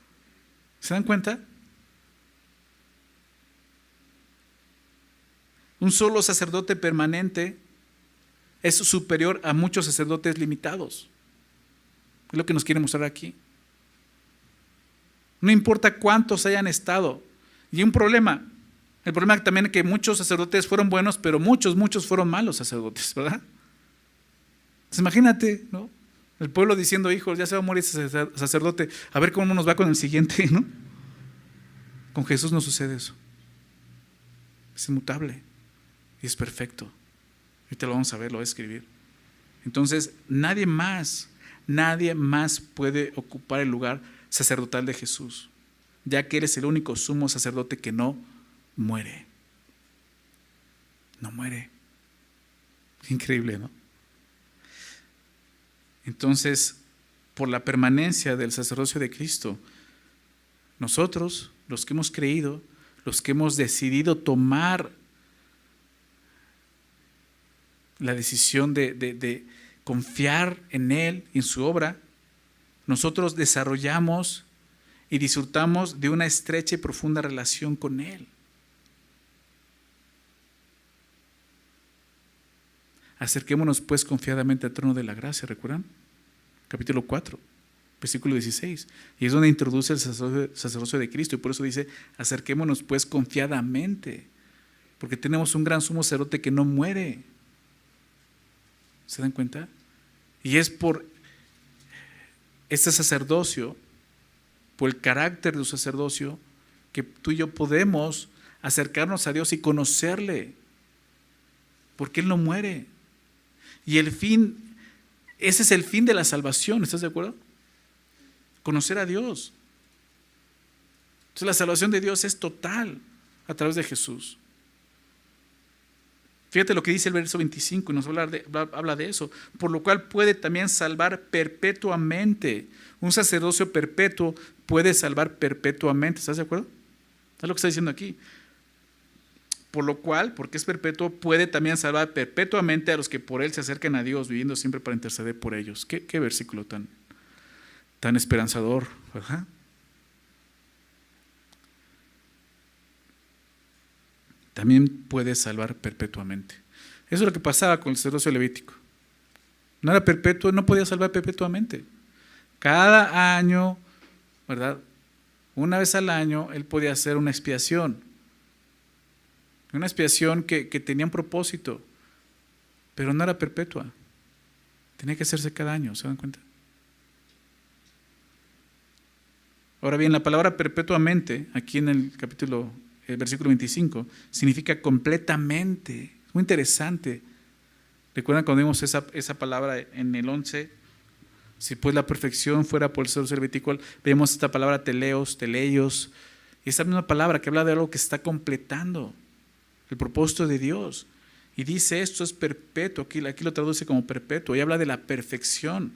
S1: ¿Se dan cuenta? Un solo sacerdote permanente es superior a muchos sacerdotes limitados. Es lo que nos quiere mostrar aquí. No importa cuántos hayan estado. Y un problema, el problema también es que muchos sacerdotes fueron buenos, pero muchos, muchos fueron malos sacerdotes, ¿verdad? Pues imagínate, ¿no? El pueblo diciendo, hijos, ya se va a morir ese sacerdote, a ver cómo nos va con el siguiente, ¿no? Con Jesús no sucede eso. Es inmutable y es perfecto. Ahorita lo vamos a ver, lo voy a escribir. Entonces, nadie más, nadie más puede ocupar el lugar sacerdotal de Jesús, ya que Él es el único sumo sacerdote que no muere. No muere. Increíble, ¿no? Entonces, por la permanencia del sacerdocio de Cristo, nosotros, los que hemos creído, los que hemos decidido tomar la decisión de, de confiar en Él, en su obra, nosotros desarrollamos y disfrutamos de una estrecha y profunda relación con Él. Acerquémonos pues confiadamente al trono de la gracia, ¿recuerdan? Capítulo 4, versículo 16. Y es donde introduce el sacerdocio de Cristo y por eso dice, acerquémonos pues confiadamente, porque tenemos un gran sumo sacerdote que no muere. ¿Se dan cuenta? Y es por este sacerdocio, por el carácter de su sacerdocio, que tú y yo podemos acercarnos a Dios y conocerle, porque Él no muere. Y el fin, ese es el fin de la salvación, ¿estás de acuerdo? Conocer a Dios. Entonces la salvación de Dios es total a través de Jesús. Fíjate lo que dice el verso 25 y nos habla de, habla de eso. Por lo cual puede también salvar perpetuamente. Un sacerdocio perpetuo puede salvar perpetuamente. ¿Estás de acuerdo? Es lo que está diciendo aquí por lo cual, porque es perpetuo, puede también salvar perpetuamente a los que por él se acercan a Dios, viviendo siempre para interceder por ellos. Qué, versículo tan, tan esperanzador, ¿verdad? También puede salvar perpetuamente. Eso es lo que pasaba con el sacerdocio levítico. No era perpetuo, no podía salvar perpetuamente. Cada año, ¿verdad? Una vez al año, él podía hacer una expiación una expiación que, tenía un propósito, pero no era perpetua. Tenía que hacerse cada año, ¿se dan cuenta? Ahora bien, la palabra perpetuamente, aquí en el capítulo, el versículo 25, significa completamente. Muy interesante. ¿Recuerdan cuando vimos esa, esa palabra en el 11? Si pues la perfección fuera por el ser servítico, vemos esta palabra teleos, teleios, y esa misma palabra que habla de algo que está completando el propósito de Dios. Y dice esto es perpetuo, aquí, aquí lo traduce como perpetuo, y habla de la perfección.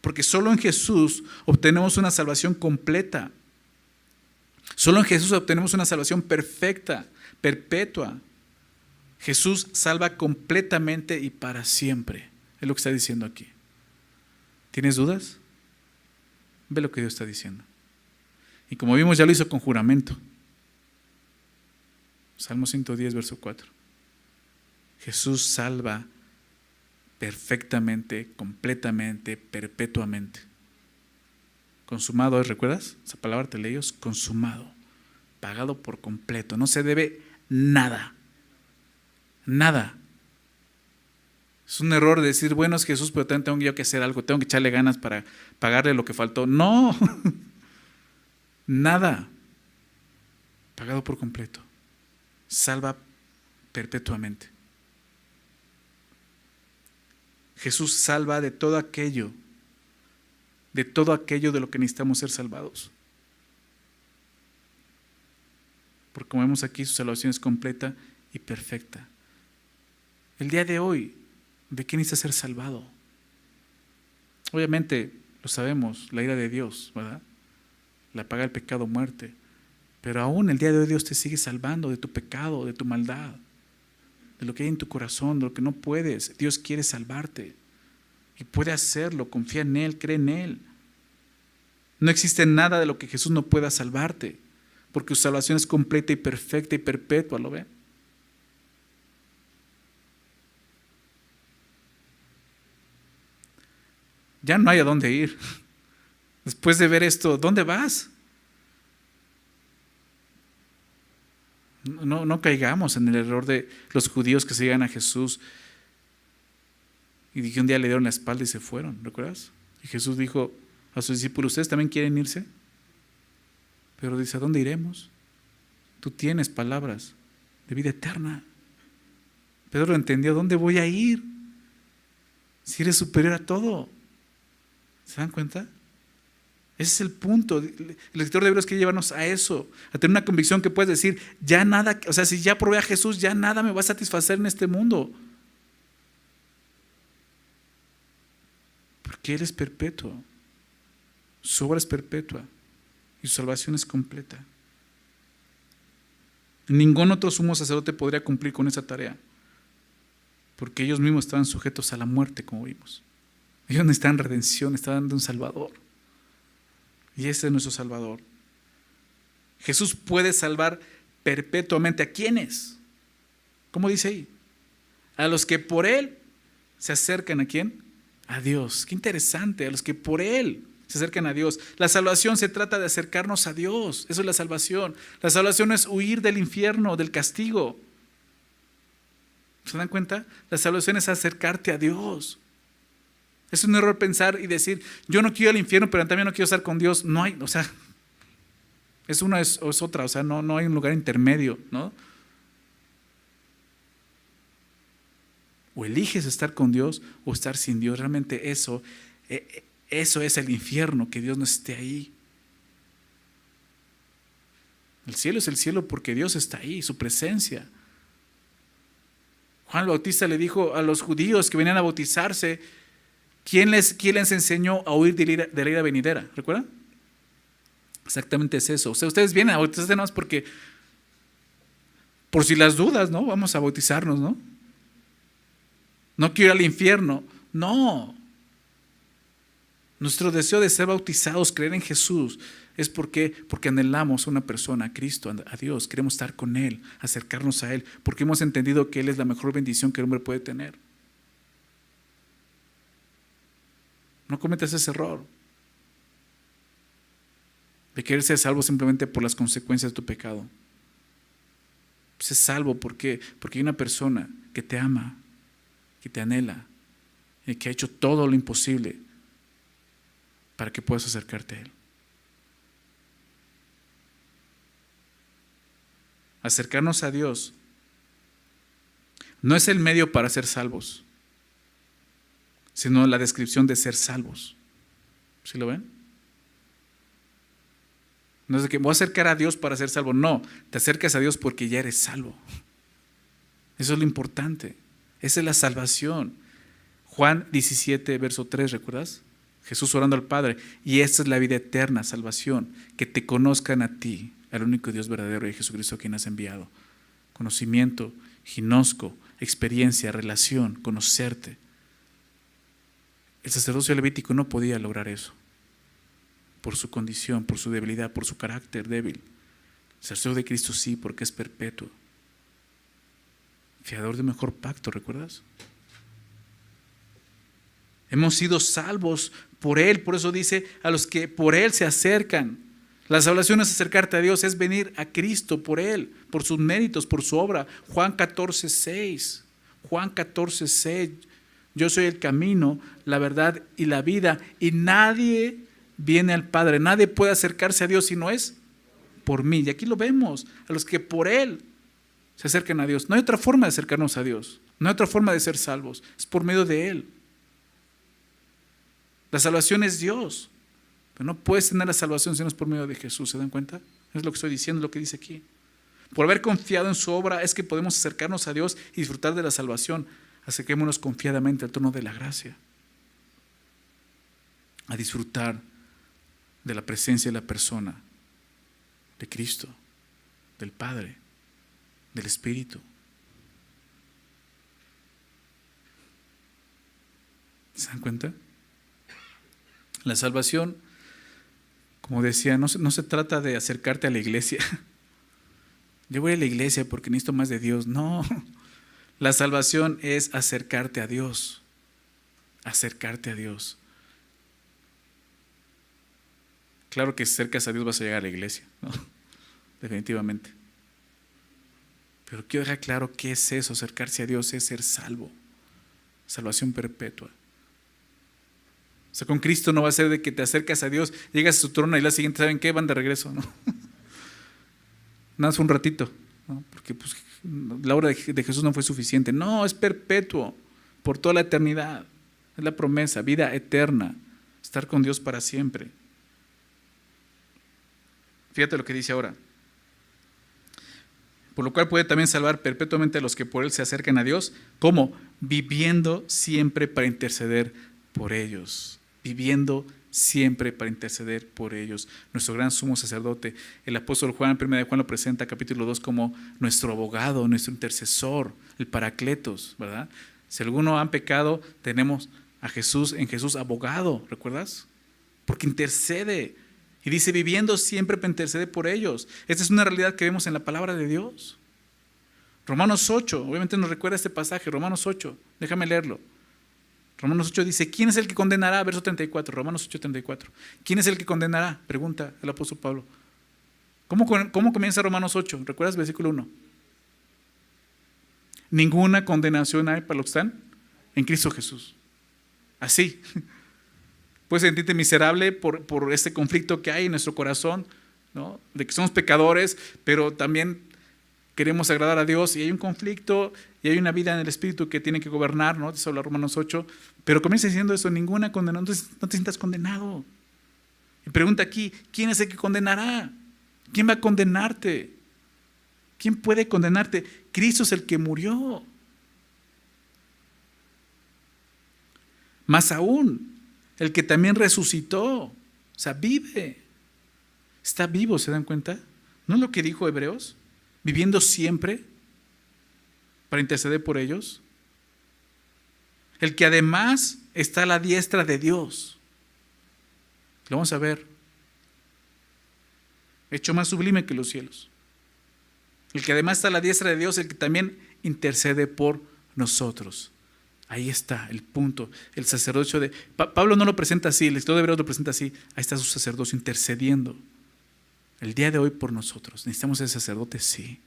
S1: Porque solo en Jesús obtenemos una salvación completa. Solo en Jesús obtenemos una salvación perfecta, perpetua. Jesús salva completamente y para siempre. Es lo que está diciendo aquí. ¿Tienes dudas? Ve lo que Dios está diciendo. Y como vimos, ya lo hizo con juramento. Salmo 110, verso 4. Jesús salva perfectamente, completamente, perpetuamente. Consumado es, ¿recuerdas? Esa palabra te leí, consumado, pagado por completo. No se debe nada, nada. Es un error decir, bueno, es Jesús, pero también tengo yo que hacer algo, tengo que echarle ganas para pagarle lo que faltó. No, nada. Pagado por completo. Salva perpetuamente. Jesús salva de todo aquello, de todo aquello de lo que necesitamos ser salvados. Porque como vemos aquí, su salvación es completa y perfecta. El día de hoy, ¿de qué necesita ser salvado? Obviamente, lo sabemos, la ira de Dios, ¿verdad? La paga el pecado muerte. Pero aún el día de hoy Dios te sigue salvando de tu pecado, de tu maldad de lo que hay en tu corazón, de lo que no puedes. Dios quiere salvarte y puede hacerlo. Confía en Él, cree en Él. No existe nada de lo que Jesús no pueda salvarte, porque su salvación es completa y perfecta y perpetua, ¿lo ve? Ya no hay a dónde ir. Después de ver esto, ¿dónde vas? No, no caigamos en el error de los judíos que se a Jesús y que un día le dieron la espalda y se fueron, ¿recuerdas? Y Jesús dijo a sus discípulos, ¿ustedes también quieren irse? Pero dice, ¿a dónde iremos? Tú tienes palabras de vida eterna. Pedro entendió, ¿dónde voy a ir? Si eres superior a todo. ¿Se dan cuenta? Ese es el punto. El lector de Hebreos quiere llevarnos a eso, a tener una convicción que puedes decir, ya nada, o sea, si ya probé a Jesús, ya nada me va a satisfacer en este mundo. Porque Él es perpetuo, su obra es perpetua y su salvación es completa. Ningún otro sumo sacerdote podría cumplir con esa tarea, porque ellos mismos estaban sujetos a la muerte, como vimos. Ellos necesitan redención, estaban de un Salvador. Y ese es nuestro Salvador. Jesús puede salvar perpetuamente. ¿A quiénes? ¿Cómo dice ahí? A los que por Él se acercan a quién? A Dios. Qué interesante. A los que por Él se acercan a Dios. La salvación se trata de acercarnos a Dios. Eso es la salvación. La salvación es huir del infierno, del castigo. ¿Se dan cuenta? La salvación es acercarte a Dios. Es un error pensar y decir, yo no quiero al infierno, pero también no quiero estar con Dios. No hay, o sea, es una es, es otra, o sea, no, no hay un lugar intermedio, ¿no? O eliges estar con Dios o estar sin Dios. Realmente eso, e, e, eso es el infierno, que Dios no esté ahí. El cielo es el cielo porque Dios está ahí, su presencia. Juan Bautista le dijo a los judíos que venían a bautizarse, ¿Quién les, les enseñó a huir de la, ira, venidera? ¿Recuerdan? Exactamente es eso. O sea, ustedes vienen a bautizarse más porque, por si las dudas, ¿no? Vamos a bautizarnos, ¿no? No quiero ir al infierno. No. Nuestro deseo de ser bautizados, creer en Jesús, es porque, porque anhelamos a una persona, a Cristo, a Dios. Queremos estar con Él, acercarnos a Él, porque hemos entendido que Él es la mejor bendición que el hombre puede tener. No cometas ese error de querer ser salvo simplemente por las consecuencias de tu pecado. Sé salvo ¿por qué? porque hay una persona que te ama, que te anhela y que ha hecho todo lo imposible para que puedas acercarte a Él. Acercarnos a Dios no es el medio para ser salvos sino la descripción de ser salvos. ¿Sí lo ven? No es de que voy a acercar a Dios para ser salvo. No, te acercas a Dios porque ya eres salvo. Eso es lo importante. Esa es la salvación. Juan 17, verso 3, ¿recuerdas? Jesús orando al Padre. Y esta es la vida eterna, salvación. Que te conozcan a ti, al único Dios verdadero y Jesucristo quien has enviado. Conocimiento, ginosco, experiencia, relación, conocerte. El sacerdocio levítico no podía lograr eso, por su condición, por su debilidad, por su carácter débil. El sacerdocio de Cristo sí, porque es perpetuo. Fiador de mejor pacto, ¿recuerdas? Hemos sido salvos por Él, por eso dice a los que por Él se acercan. La salvación es acercarte a Dios, es venir a Cristo por Él, por sus méritos, por su obra. Juan 14, 6. Juan 14, 6. Yo soy el camino, la verdad y la vida. Y nadie viene al Padre, nadie puede acercarse a Dios si no es por mí. Y aquí lo vemos, a los que por Él se acercan a Dios. No hay otra forma de acercarnos a Dios, no hay otra forma de ser salvos, es por medio de Él. La salvación es Dios, pero no puedes tener la salvación si no es por medio de Jesús, ¿se dan cuenta? Es lo que estoy diciendo, lo que dice aquí. Por haber confiado en su obra es que podemos acercarnos a Dios y disfrutar de la salvación. Acerquémonos confiadamente al trono de la gracia. A disfrutar de la presencia de la persona, de Cristo, del Padre, del Espíritu. ¿Se dan cuenta? La salvación, como decía, no, no se trata de acercarte a la iglesia. Yo voy a la iglesia porque necesito más de Dios. No, la salvación es acercarte a Dios, acercarte a Dios. Claro que si acercas a Dios vas a llegar a la iglesia, ¿no? definitivamente. Pero quiero dejar claro qué es eso, acercarse a Dios es ser salvo, salvación perpetua. O sea, con Cristo no va a ser de que te acercas a Dios, llegas a su trono y la siguiente, ¿saben qué? Van de regreso, ¿no? Nada un ratito, ¿no? Porque pues, la obra de Jesús no fue suficiente. No, es perpetuo, por toda la eternidad. Es la promesa, vida eterna, estar con Dios para siempre. Fíjate lo que dice ahora. Por lo cual puede también salvar perpetuamente a los que por él se acercan a Dios, como viviendo siempre para interceder por ellos, viviendo siempre para interceder por ellos. Nuestro gran sumo sacerdote, el apóstol Juan, primera de Juan lo presenta capítulo 2 como nuestro abogado, nuestro intercesor, el paracletos, ¿verdad? Si alguno han pecado, tenemos a Jesús, en Jesús abogado, ¿recuerdas? Porque intercede y dice, viviendo siempre para por ellos. Esta es una realidad que vemos en la palabra de Dios. Romanos 8, obviamente nos recuerda este pasaje, Romanos 8, déjame leerlo. Romanos 8 dice, ¿quién es el que condenará? Verso 34, Romanos 8, 34. ¿Quién es el que condenará? Pregunta el apóstol Pablo. ¿Cómo, cómo comienza Romanos 8? ¿Recuerdas versículo 1? Ninguna condenación hay para los que están en Cristo Jesús. Así. Puedes sentirte miserable por, por este conflicto que hay en nuestro corazón, ¿no? de que somos pecadores, pero también queremos agradar a Dios y hay un conflicto y hay una vida en el Espíritu que tiene que gobernar, ¿no? Eso habla Romanos 8, pero comienza diciendo eso, ninguna condenación, entonces no te sientas condenado. Y pregunta aquí, ¿quién es el que condenará? ¿Quién va a condenarte? ¿Quién puede condenarte? Cristo es el que murió. Más aún, el que también resucitó. O sea, vive. Está vivo, ¿se dan cuenta? ¿No es lo que dijo Hebreos? Viviendo siempre para interceder por ellos. El que además está a la diestra de Dios. Lo vamos a ver. Hecho más sublime que los cielos. El que además está a la diestra de Dios, el que también intercede por nosotros. Ahí está el punto, el sacerdocio de... Pablo no lo presenta así, el escritor de Hebreos lo presenta así. Ahí está su sacerdocio intercediendo. El día de hoy por nosotros. ¿Necesitamos ese sacerdote? Sí.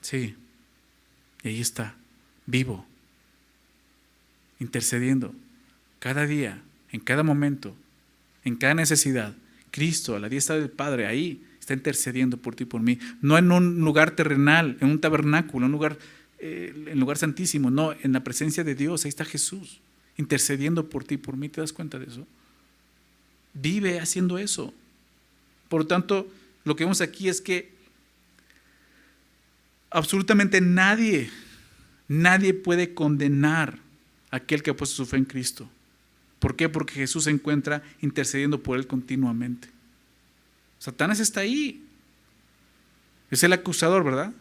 S1: Sí. Y ahí está, vivo, intercediendo. Cada día, en cada momento, en cada necesidad. Cristo, a la diestra del Padre, ahí está intercediendo por ti y por mí. No en un lugar terrenal, en un tabernáculo, en un lugar eh, en lugar santísimo, no, en la presencia de Dios, ahí está Jesús, intercediendo por ti, por mí, ¿te das cuenta de eso? Vive haciendo eso. Por lo tanto, lo que vemos aquí es que absolutamente nadie, nadie puede condenar a aquel que ha puesto su fe en Cristo. ¿Por qué? Porque Jesús se encuentra intercediendo por él continuamente. Satanás está ahí. Es el acusador, ¿verdad?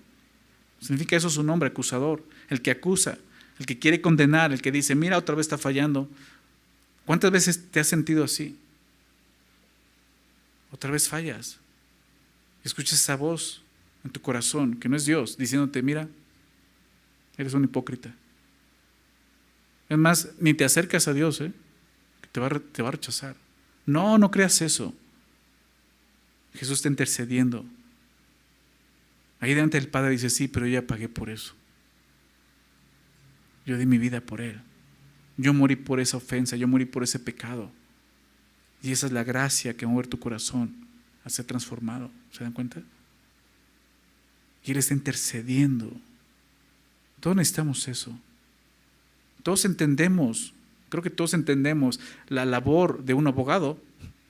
S1: Significa eso su nombre, acusador, el que acusa, el que quiere condenar, el que dice, mira, otra vez está fallando. ¿Cuántas veces te has sentido así? Otra vez fallas. Escuchas esa voz en tu corazón, que no es Dios, diciéndote, mira, eres un hipócrita. Es más, ni te acercas a Dios, ¿eh? te, va, te va a rechazar. No, no creas eso. Jesús está intercediendo. Ahí delante del Padre dice, sí, pero yo ya pagué por eso. Yo di mi vida por Él. Yo morí por esa ofensa, yo morí por ese pecado. Y esa es la gracia que va mover tu corazón a ser transformado. ¿Se dan cuenta? Y Él está intercediendo. Todos necesitamos eso. Todos entendemos, creo que todos entendemos la labor de un abogado,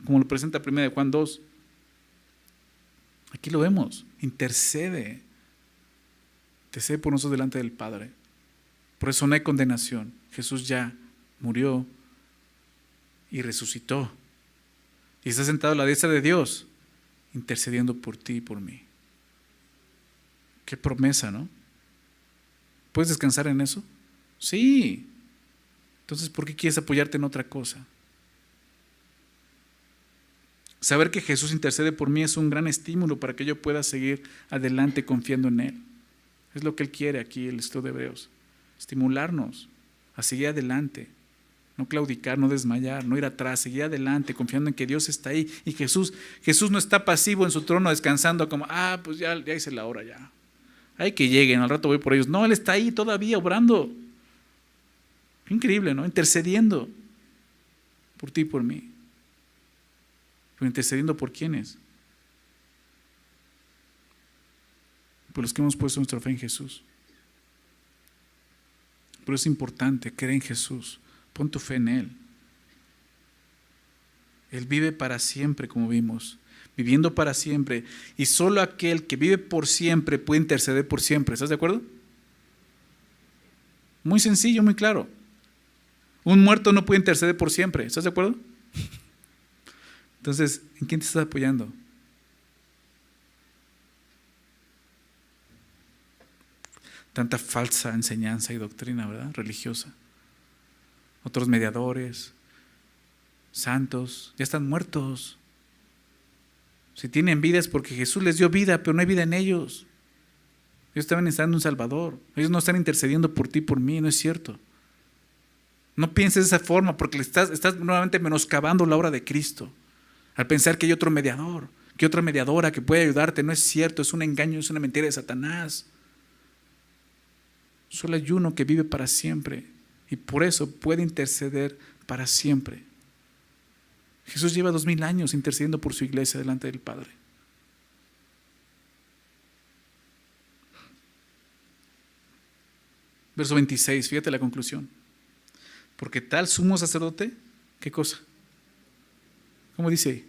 S1: como lo presenta 1 de Juan 2. Aquí lo vemos, intercede. Intercede por nosotros delante del Padre. Por eso no hay condenación. Jesús ya murió y resucitó. Y está sentado a la diestra de Dios, intercediendo por ti y por mí. Qué promesa, ¿no? ¿Puedes descansar en eso? Sí. Entonces, ¿por qué quieres apoyarte en otra cosa? Saber que Jesús intercede por mí es un gran estímulo para que yo pueda seguir adelante confiando en Él. Es lo que Él quiere aquí, el estudio de Hebreos. Estimularnos a seguir adelante. No claudicar, no desmayar, no ir atrás, seguir adelante, confiando en que Dios está ahí. Y Jesús, Jesús no está pasivo en su trono descansando como, ah, pues ya, ya hice la hora ya. Hay que lleguen, al rato voy por ellos. No, Él está ahí todavía obrando. Increíble, ¿no? Intercediendo por ti y por mí. Pero intercediendo por quiénes? Por los que hemos puesto nuestra fe en Jesús. Pero es importante creer en Jesús. Pon tu fe en Él. Él vive para siempre, como vimos viviendo para siempre, y solo aquel que vive por siempre puede interceder por siempre. ¿Estás de acuerdo? Muy sencillo, muy claro. Un muerto no puede interceder por siempre. ¿Estás de acuerdo? Entonces, ¿en quién te estás apoyando? Tanta falsa enseñanza y doctrina, ¿verdad? Religiosa. Otros mediadores, santos, ya están muertos. Si tienen vida es porque Jesús les dio vida, pero no hay vida en ellos. Ellos estaban necesitando un Salvador. Ellos no están intercediendo por ti, por mí, no es cierto. No pienses de esa forma porque estás, estás nuevamente menoscabando la obra de Cristo. Al pensar que hay otro mediador, que otra mediadora que puede ayudarte, no es cierto, es un engaño, es una mentira de Satanás. Solo hay uno que vive para siempre y por eso puede interceder para siempre. Jesús lleva dos mil años intercediendo por su iglesia delante del Padre. Verso 26, fíjate la conclusión. Porque tal sumo sacerdote, ¿qué cosa? ¿Cómo dice?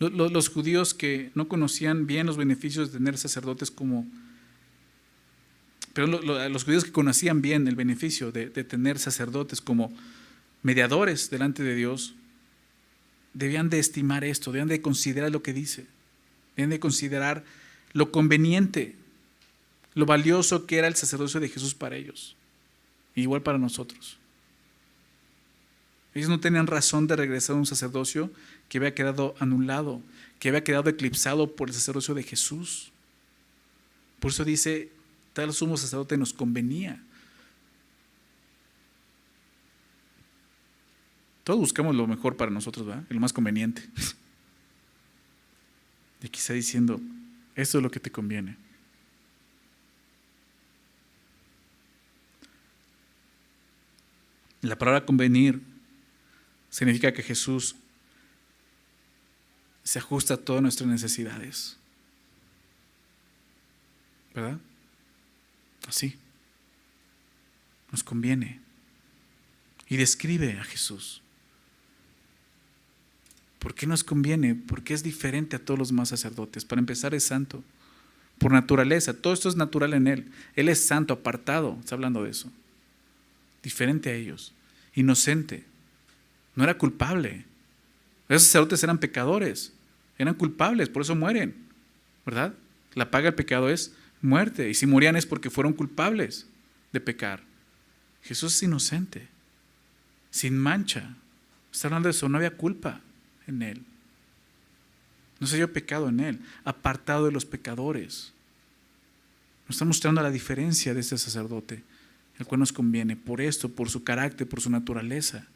S1: Los judíos que no conocían bien los beneficios de tener sacerdotes como pero los judíos que conocían bien el beneficio de, tener sacerdotes como mediadores delante de Dios, debían de estimar esto, debían de considerar lo que dice, debían de considerar lo conveniente, lo valioso que era el sacerdocio de Jesús para ellos, igual para nosotros. Ellos no tenían razón de regresar a un sacerdocio que había quedado anulado, que había quedado eclipsado por el sacerdocio de Jesús. Por eso dice, tal sumo sacerdote nos convenía. Todos buscamos lo mejor para nosotros, ¿verdad? Lo más conveniente. Y está diciendo, esto es lo que te conviene. La palabra convenir significa que Jesús se ajusta a todas nuestras necesidades. ¿Verdad? Así. Nos conviene. Y describe a Jesús. ¿Por qué nos conviene? Porque es diferente a todos los más sacerdotes. Para empezar, es santo. por naturaleza. Todo esto es natural en Él. Él es santo, apartado, está hablando de eso. Diferente a ellos, inocente. No era culpable. Esos sacerdotes eran pecadores, eran culpables, por eso mueren, ¿verdad? La paga del pecado es muerte, y si morían es porque fueron culpables de pecar. Jesús es inocente, sin mancha. Está hablando de eso, no había culpa en él. No se halló pecado en él, apartado de los pecadores. Nos está mostrando la diferencia de este sacerdote, el cual nos conviene, por esto, por su carácter, por su naturaleza.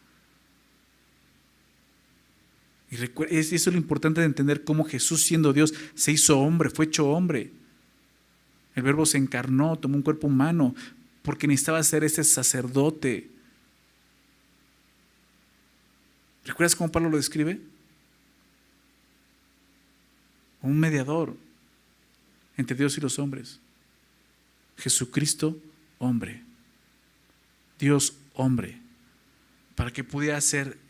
S1: Y eso es lo importante de entender cómo Jesús, siendo Dios, se hizo hombre, fue hecho hombre. El verbo se encarnó, tomó un cuerpo humano, porque necesitaba ser ese sacerdote. ¿Recuerdas cómo Pablo lo describe? Un mediador entre Dios y los hombres. Jesucristo, hombre. Dios, hombre. Para que pudiera ser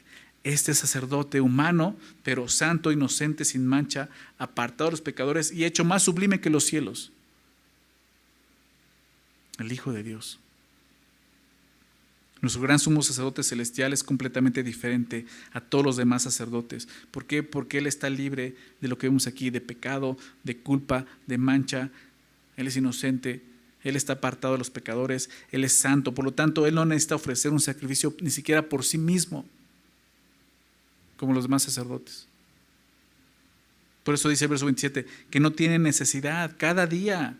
S1: este sacerdote humano, pero santo, inocente, sin mancha, apartado de los pecadores y hecho más sublime que los cielos el Hijo de Dios. Nuestro gran sumo sacerdote celestial es completamente diferente a todos los demás sacerdotes. ¿Por qué? Porque Él está libre de lo que vemos aquí, de pecado, de culpa, de mancha. Él es inocente, Él está apartado de los pecadores, Él es santo. Por lo tanto, Él no necesita ofrecer un sacrificio ni siquiera por sí mismo, como los demás sacerdotes. Por eso dice el verso 27, que no tiene necesidad cada día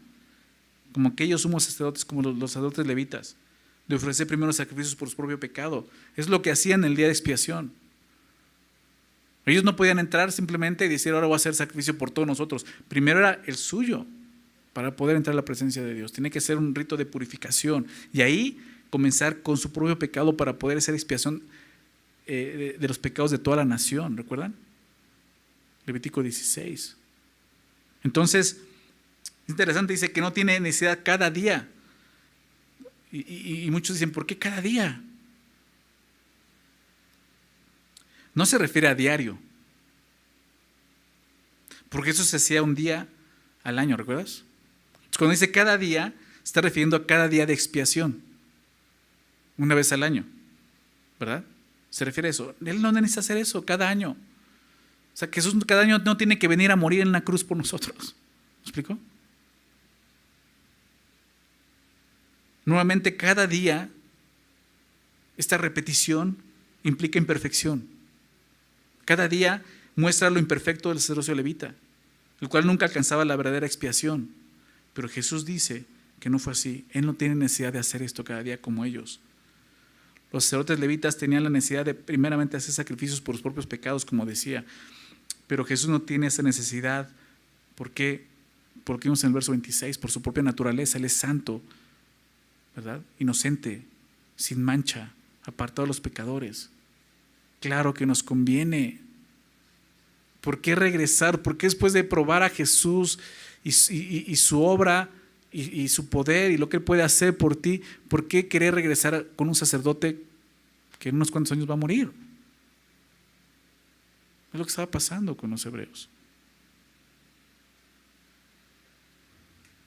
S1: como aquellos sumos sacerdotes, como los, sacerdotes levitas, de ofrecer primero sacrificios por su propio pecado. Es lo que hacían el día de expiación. Ellos no podían entrar simplemente y decir, ahora voy a hacer sacrificio por todos nosotros. Primero era el suyo para poder entrar a la presencia de Dios. Tiene que ser un rito de purificación. Y ahí comenzar con su propio pecado para poder hacer expiación eh, de, los pecados de toda la nación. ¿Recuerdan? Levítico 16. Entonces, es interesante, dice que no tiene necesidad cada día. Y, muchos dicen, ¿por qué cada día? No se refiere a diario. Porque eso se hacía un día al año, ¿recuerdas? Cuando dice cada día, está refiriendo a cada día de expiación. Una vez al año. ¿Verdad? Se refiere a eso. Él no necesita hacer eso cada año. O sea, Jesús cada año no tiene que venir a morir en la cruz por nosotros. ¿Me explico? Nuevamente, cada día, esta repetición implica imperfección. Cada día muestra lo imperfecto del sacerdocio levita, el cual nunca alcanzaba la verdadera expiación. Pero Jesús dice que no fue así. Él no tiene necesidad de hacer esto cada día como ellos. Los sacerdotes levitas tenían la necesidad de primeramente hacer sacrificios por sus propios pecados, como decía. Pero Jesús no tiene esa necesidad. ¿Por qué? Porque vimos en el verso 26, por su propia naturaleza, Él es santo ¿verdad? Inocente, sin mancha, apartado de los pecadores. Claro que nos conviene. ¿Por qué regresar? ¿Por qué después de probar a Jesús y, su obra y, su poder y lo que Él puede hacer por ti, ¿por qué querer regresar con un sacerdote que en unos cuantos años va a morir? Es lo que estaba pasando con los hebreos.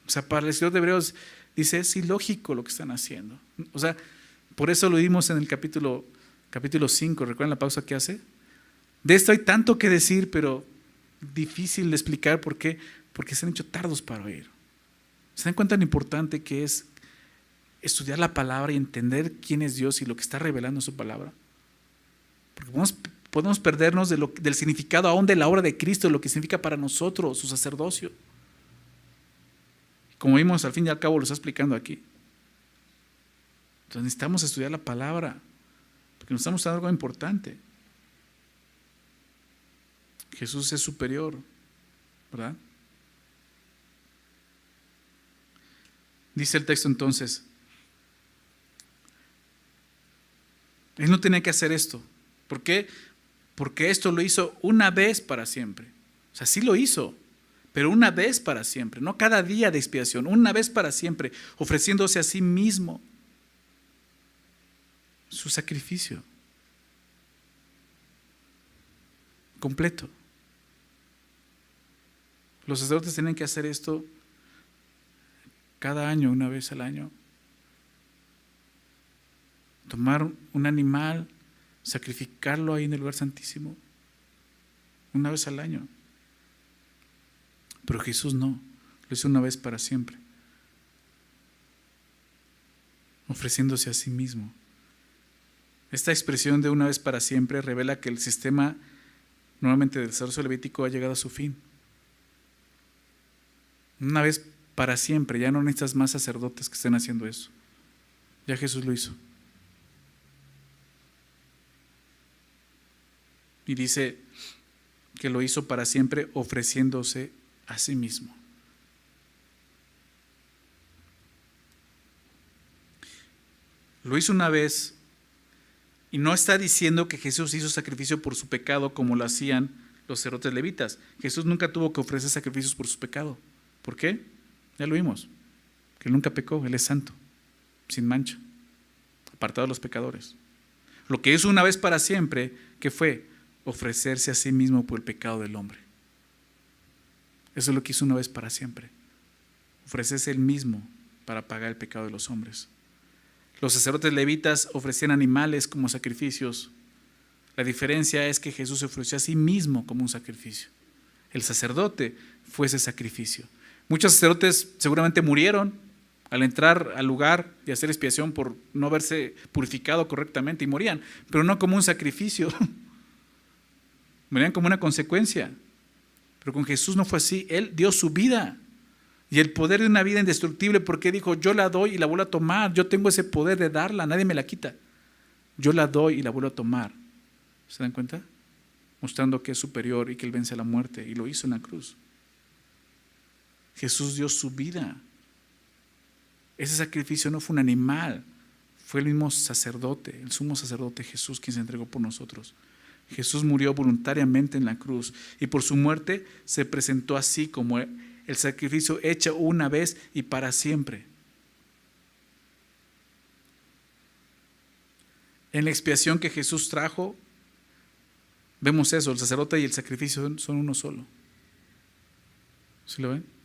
S1: O sea, para el Señor de Hebreos dice, es ilógico lo que están haciendo. O sea, por eso lo vimos en el capítulo, capítulo 5, ¿recuerdan la pausa que hace? De esto hay tanto que decir, pero difícil de explicar por qué, porque se han hecho tardos para oír. ¿Se dan cuenta lo importante que es estudiar la palabra y entender quién es Dios y lo que está revelando su palabra? Porque podemos, perdernos del significado aún de la obra de Cristo, lo que significa para nosotros su sacerdocio. Como vimos, al fin y al cabo lo está explicando aquí. Entonces necesitamos estudiar la palabra, porque nos estamos dando algo importante. Jesús es superior, ¿verdad? Dice el texto entonces, Él no tenía que hacer esto. ¿Por qué? Porque esto lo hizo una vez para siempre. O sea, sí lo hizo, pero una vez para siempre, no cada día de expiación, una vez para siempre, ofreciéndose a sí mismo su sacrificio completo. Los sacerdotes tienen que hacer esto cada año, una vez al año. Tomar un animal, sacrificarlo ahí en el lugar santísimo, una vez al año. Pero Jesús no, lo hizo una vez para siempre, ofreciéndose a sí mismo. Esta expresión de una vez para siempre revela que el sistema nuevamente del sacerdocio levítico ha llegado a su fin. Una vez para siempre, ya no necesitas más sacerdotes que estén haciendo eso. Ya Jesús lo hizo. Y dice que lo hizo para siempre ofreciéndose a sí mismo. Lo hizo una vez y no está diciendo que Jesús hizo sacrificio por su pecado como lo hacían los cerotes levitas. Jesús nunca tuvo que ofrecer sacrificios por su pecado. ¿Por qué? Ya lo vimos. Que nunca pecó, él es santo, sin mancha, apartado de los pecadores. Lo que hizo una vez para siempre, que fue ofrecerse a sí mismo por el pecado del hombre. Eso es lo que hizo una vez para siempre. Ofrecerse él mismo para pagar el pecado de los hombres. Los sacerdotes levitas ofrecían animales como sacrificios. La diferencia es que Jesús se ofreció a sí mismo como un sacrificio. El sacerdote fue ese sacrificio. Muchos sacerdotes seguramente murieron al entrar al lugar y hacer expiación por no haberse purificado correctamente y morían, pero no como un sacrificio. morían como una consecuencia. Pero con Jesús no fue así. Él dio su vida y el poder de una vida indestructible, porque dijo, yo la doy y la vuelvo a tomar. Yo tengo ese poder de darla, nadie me la quita. Yo la doy y la vuelvo a tomar. ¿Se dan cuenta? Mostrando que es superior y que Él vence la muerte. Y lo hizo en la cruz. Jesús dio su vida. Ese sacrificio no fue un animal, fue el mismo sacerdote, el sumo sacerdote Jesús quien se entregó por nosotros. Jesús murió voluntariamente en la cruz y por su muerte se presentó así como el sacrificio hecho una vez y para siempre. En la expiación que Jesús trajo, vemos eso, el sacerdote y el sacrificio son uno solo. ¿Sí lo ven?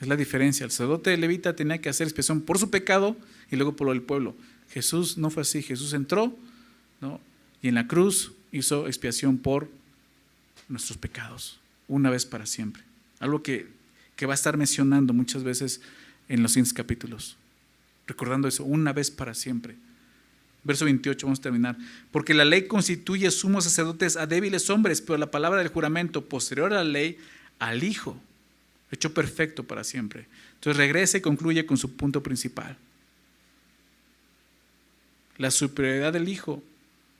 S1: Es la diferencia. El sacerdote levita tenía que hacer expiación por su pecado y luego por del pueblo. Jesús no fue así. Jesús entró ¿no? y en la cruz hizo expiación por nuestros pecados, una vez para siempre. Algo que que va a estar mencionando muchas veces en los siguientes capítulos. Recordando eso, una vez para siempre. Verso 28, vamos a terminar. Porque la ley constituye sumos sacerdotes a débiles hombres, pero la palabra del juramento posterior a la ley, al Hijo, hecho perfecto para siempre. Entonces regresa y concluye con su punto principal. La superioridad del Hijo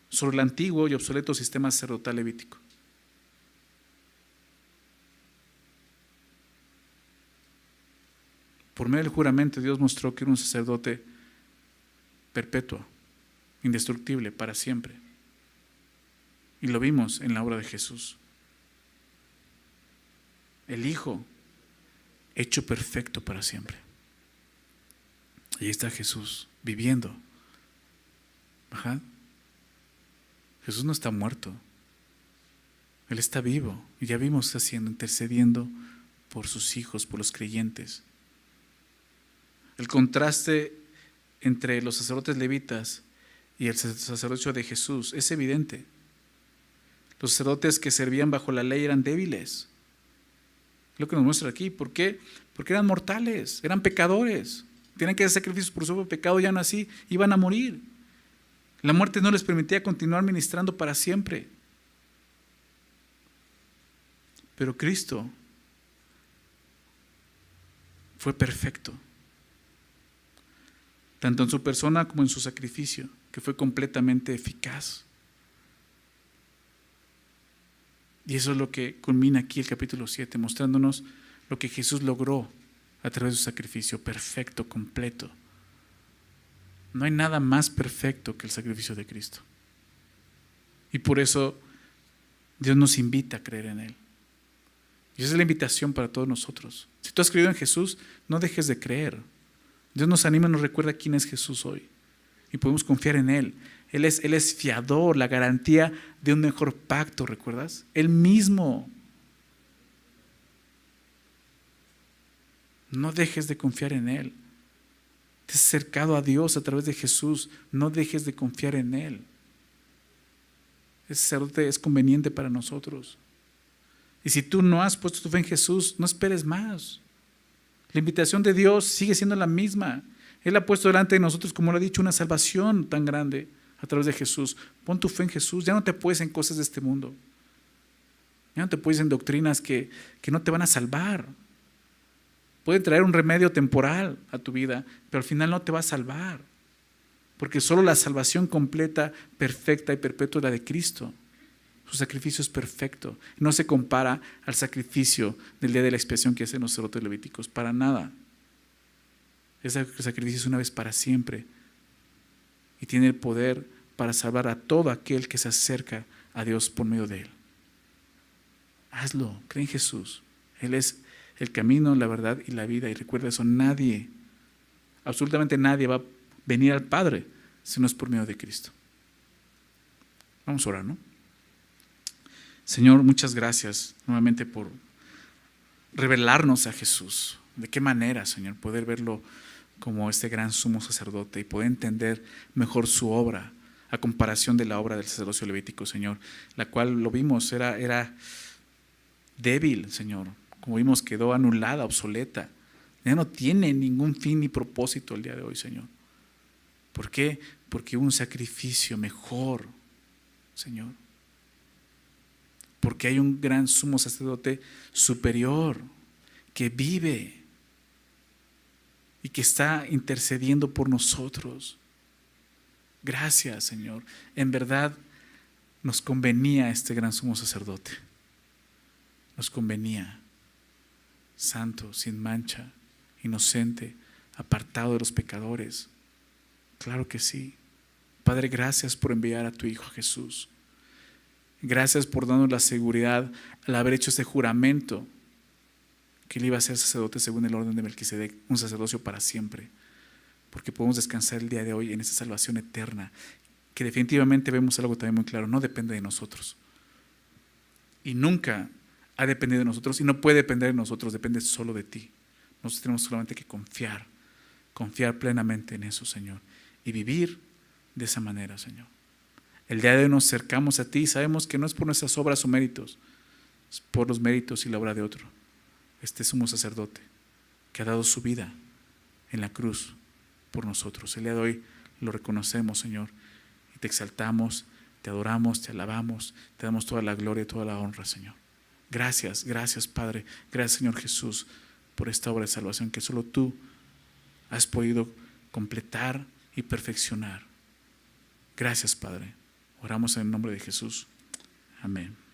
S1: sobre el antiguo y obsoleto sistema sacerdotal levítico. Por medio del juramento Dios mostró que era un sacerdote perpetuo, indestructible, para siempre. Y lo vimos en la obra de Jesús. El Hijo, hecho perfecto para siempre. Ahí está Jesús, viviendo. Jesús no está muerto. Él está vivo. Y ya vimos haciendo, intercediendo por sus hijos, por los creyentes. El contraste entre los sacerdotes levitas y el sacerdocio de Jesús es evidente. Los sacerdotes que servían bajo la ley eran débiles. Lo que nos muestra aquí. ¿Por qué? Porque eran mortales, eran pecadores. Tienen que hacer sacrificios por su pecado, ya no así, iban a morir. La muerte no les permitía continuar ministrando para siempre. Pero Cristo fue perfecto tanto en su persona como en su sacrificio, que fue completamente eficaz. Y eso es lo que culmina aquí el capítulo 7, mostrándonos lo que Jesús logró a través de su sacrificio, perfecto, completo. No hay nada más perfecto que el sacrificio de Cristo. Y por eso Dios nos invita a creer en Él. Y esa es la invitación para todos nosotros. Si tú has creído en Jesús, no dejes de creer. Dios nos anima, nos recuerda quién es Jesús hoy. Y podemos confiar en Él. Él es, fiador, la garantía de un mejor pacto, ¿recuerdas? Él mismo. No dejes de confiar en Él. Te has acercado a Dios a través de Jesús. No dejes de confiar en Él. Ese sacerdote es conveniente para nosotros. Y si tú no has puesto tu fe en Jesús, no esperes más. La invitación de Dios sigue siendo la misma. Él ha puesto delante de nosotros, como lo ha dicho, una salvación tan grande a través de Jesús. Pon tu fe en Jesús. Ya no te puedes en cosas de este mundo. Ya no te puedes en doctrinas que, que no te van a salvar. Pueden traer un remedio temporal a tu vida, pero al final no te va a salvar. Porque solo la salvación completa, perfecta y perpetua es la de Cristo. Su sacrificio es perfecto. No se compara al sacrificio del día de la expiación que hacen los sacerdotes levíticos. Para nada. Ese sacrificio es una vez para siempre. Y tiene el poder para salvar a todo aquel que se acerca a Dios por medio de él. Hazlo. Cree en Jesús. Él es el camino, la verdad y la vida. Y recuerda eso, nadie, absolutamente nadie va a venir al Padre si no es por medio de Cristo. Vamos a orar, ¿no? Señor, muchas gracias nuevamente por revelarnos a Jesús. ¿De qué manera, Señor, poder verlo como este gran sumo sacerdote y poder entender mejor su obra a comparación de la obra del sacerdocio levítico, Señor, la cual lo vimos era, era débil, Señor, como vimos, quedó anulada, obsoleta. Ya no tiene ningún fin ni propósito el día de hoy, Señor. ¿Por qué? Porque hubo un sacrificio mejor, Señor. Porque hay un gran sumo sacerdote superior que vive y que está intercediendo por nosotros. Gracias, Señor. En verdad nos convenía este gran sumo sacerdote. Nos convenía santo, sin mancha, inocente, apartado de los pecadores. Claro que sí. Padre, gracias por enviar a tu Hijo Jesús. Gracias por darnos la seguridad al haber hecho este juramento que él iba a ser sacerdote según el orden de Melquisedec, un sacerdocio para siempre. Porque podemos descansar el día de hoy en esta salvación eterna, que definitivamente vemos algo también muy claro, no depende de nosotros. Y nunca ha dependido de nosotros y no puede depender de nosotros, depende solo de ti. Nosotros tenemos solamente que confiar, confiar plenamente en eso, Señor, y vivir de esa manera, Señor. El día de hoy nos acercamos a ti y sabemos que no es por nuestras obras o méritos, es por los méritos y la obra de otro. Este sumo sacerdote que ha dado su vida en la cruz por nosotros. El día de hoy lo reconocemos, Señor, y te exaltamos, te adoramos, te alabamos, te damos toda la gloria y toda la honra, Señor. Gracias, gracias Padre, gracias Señor Jesús por esta obra de salvación que solo tú has podido completar y perfeccionar. Gracias Padre. Oramos en el nombre de Jesús. Amén.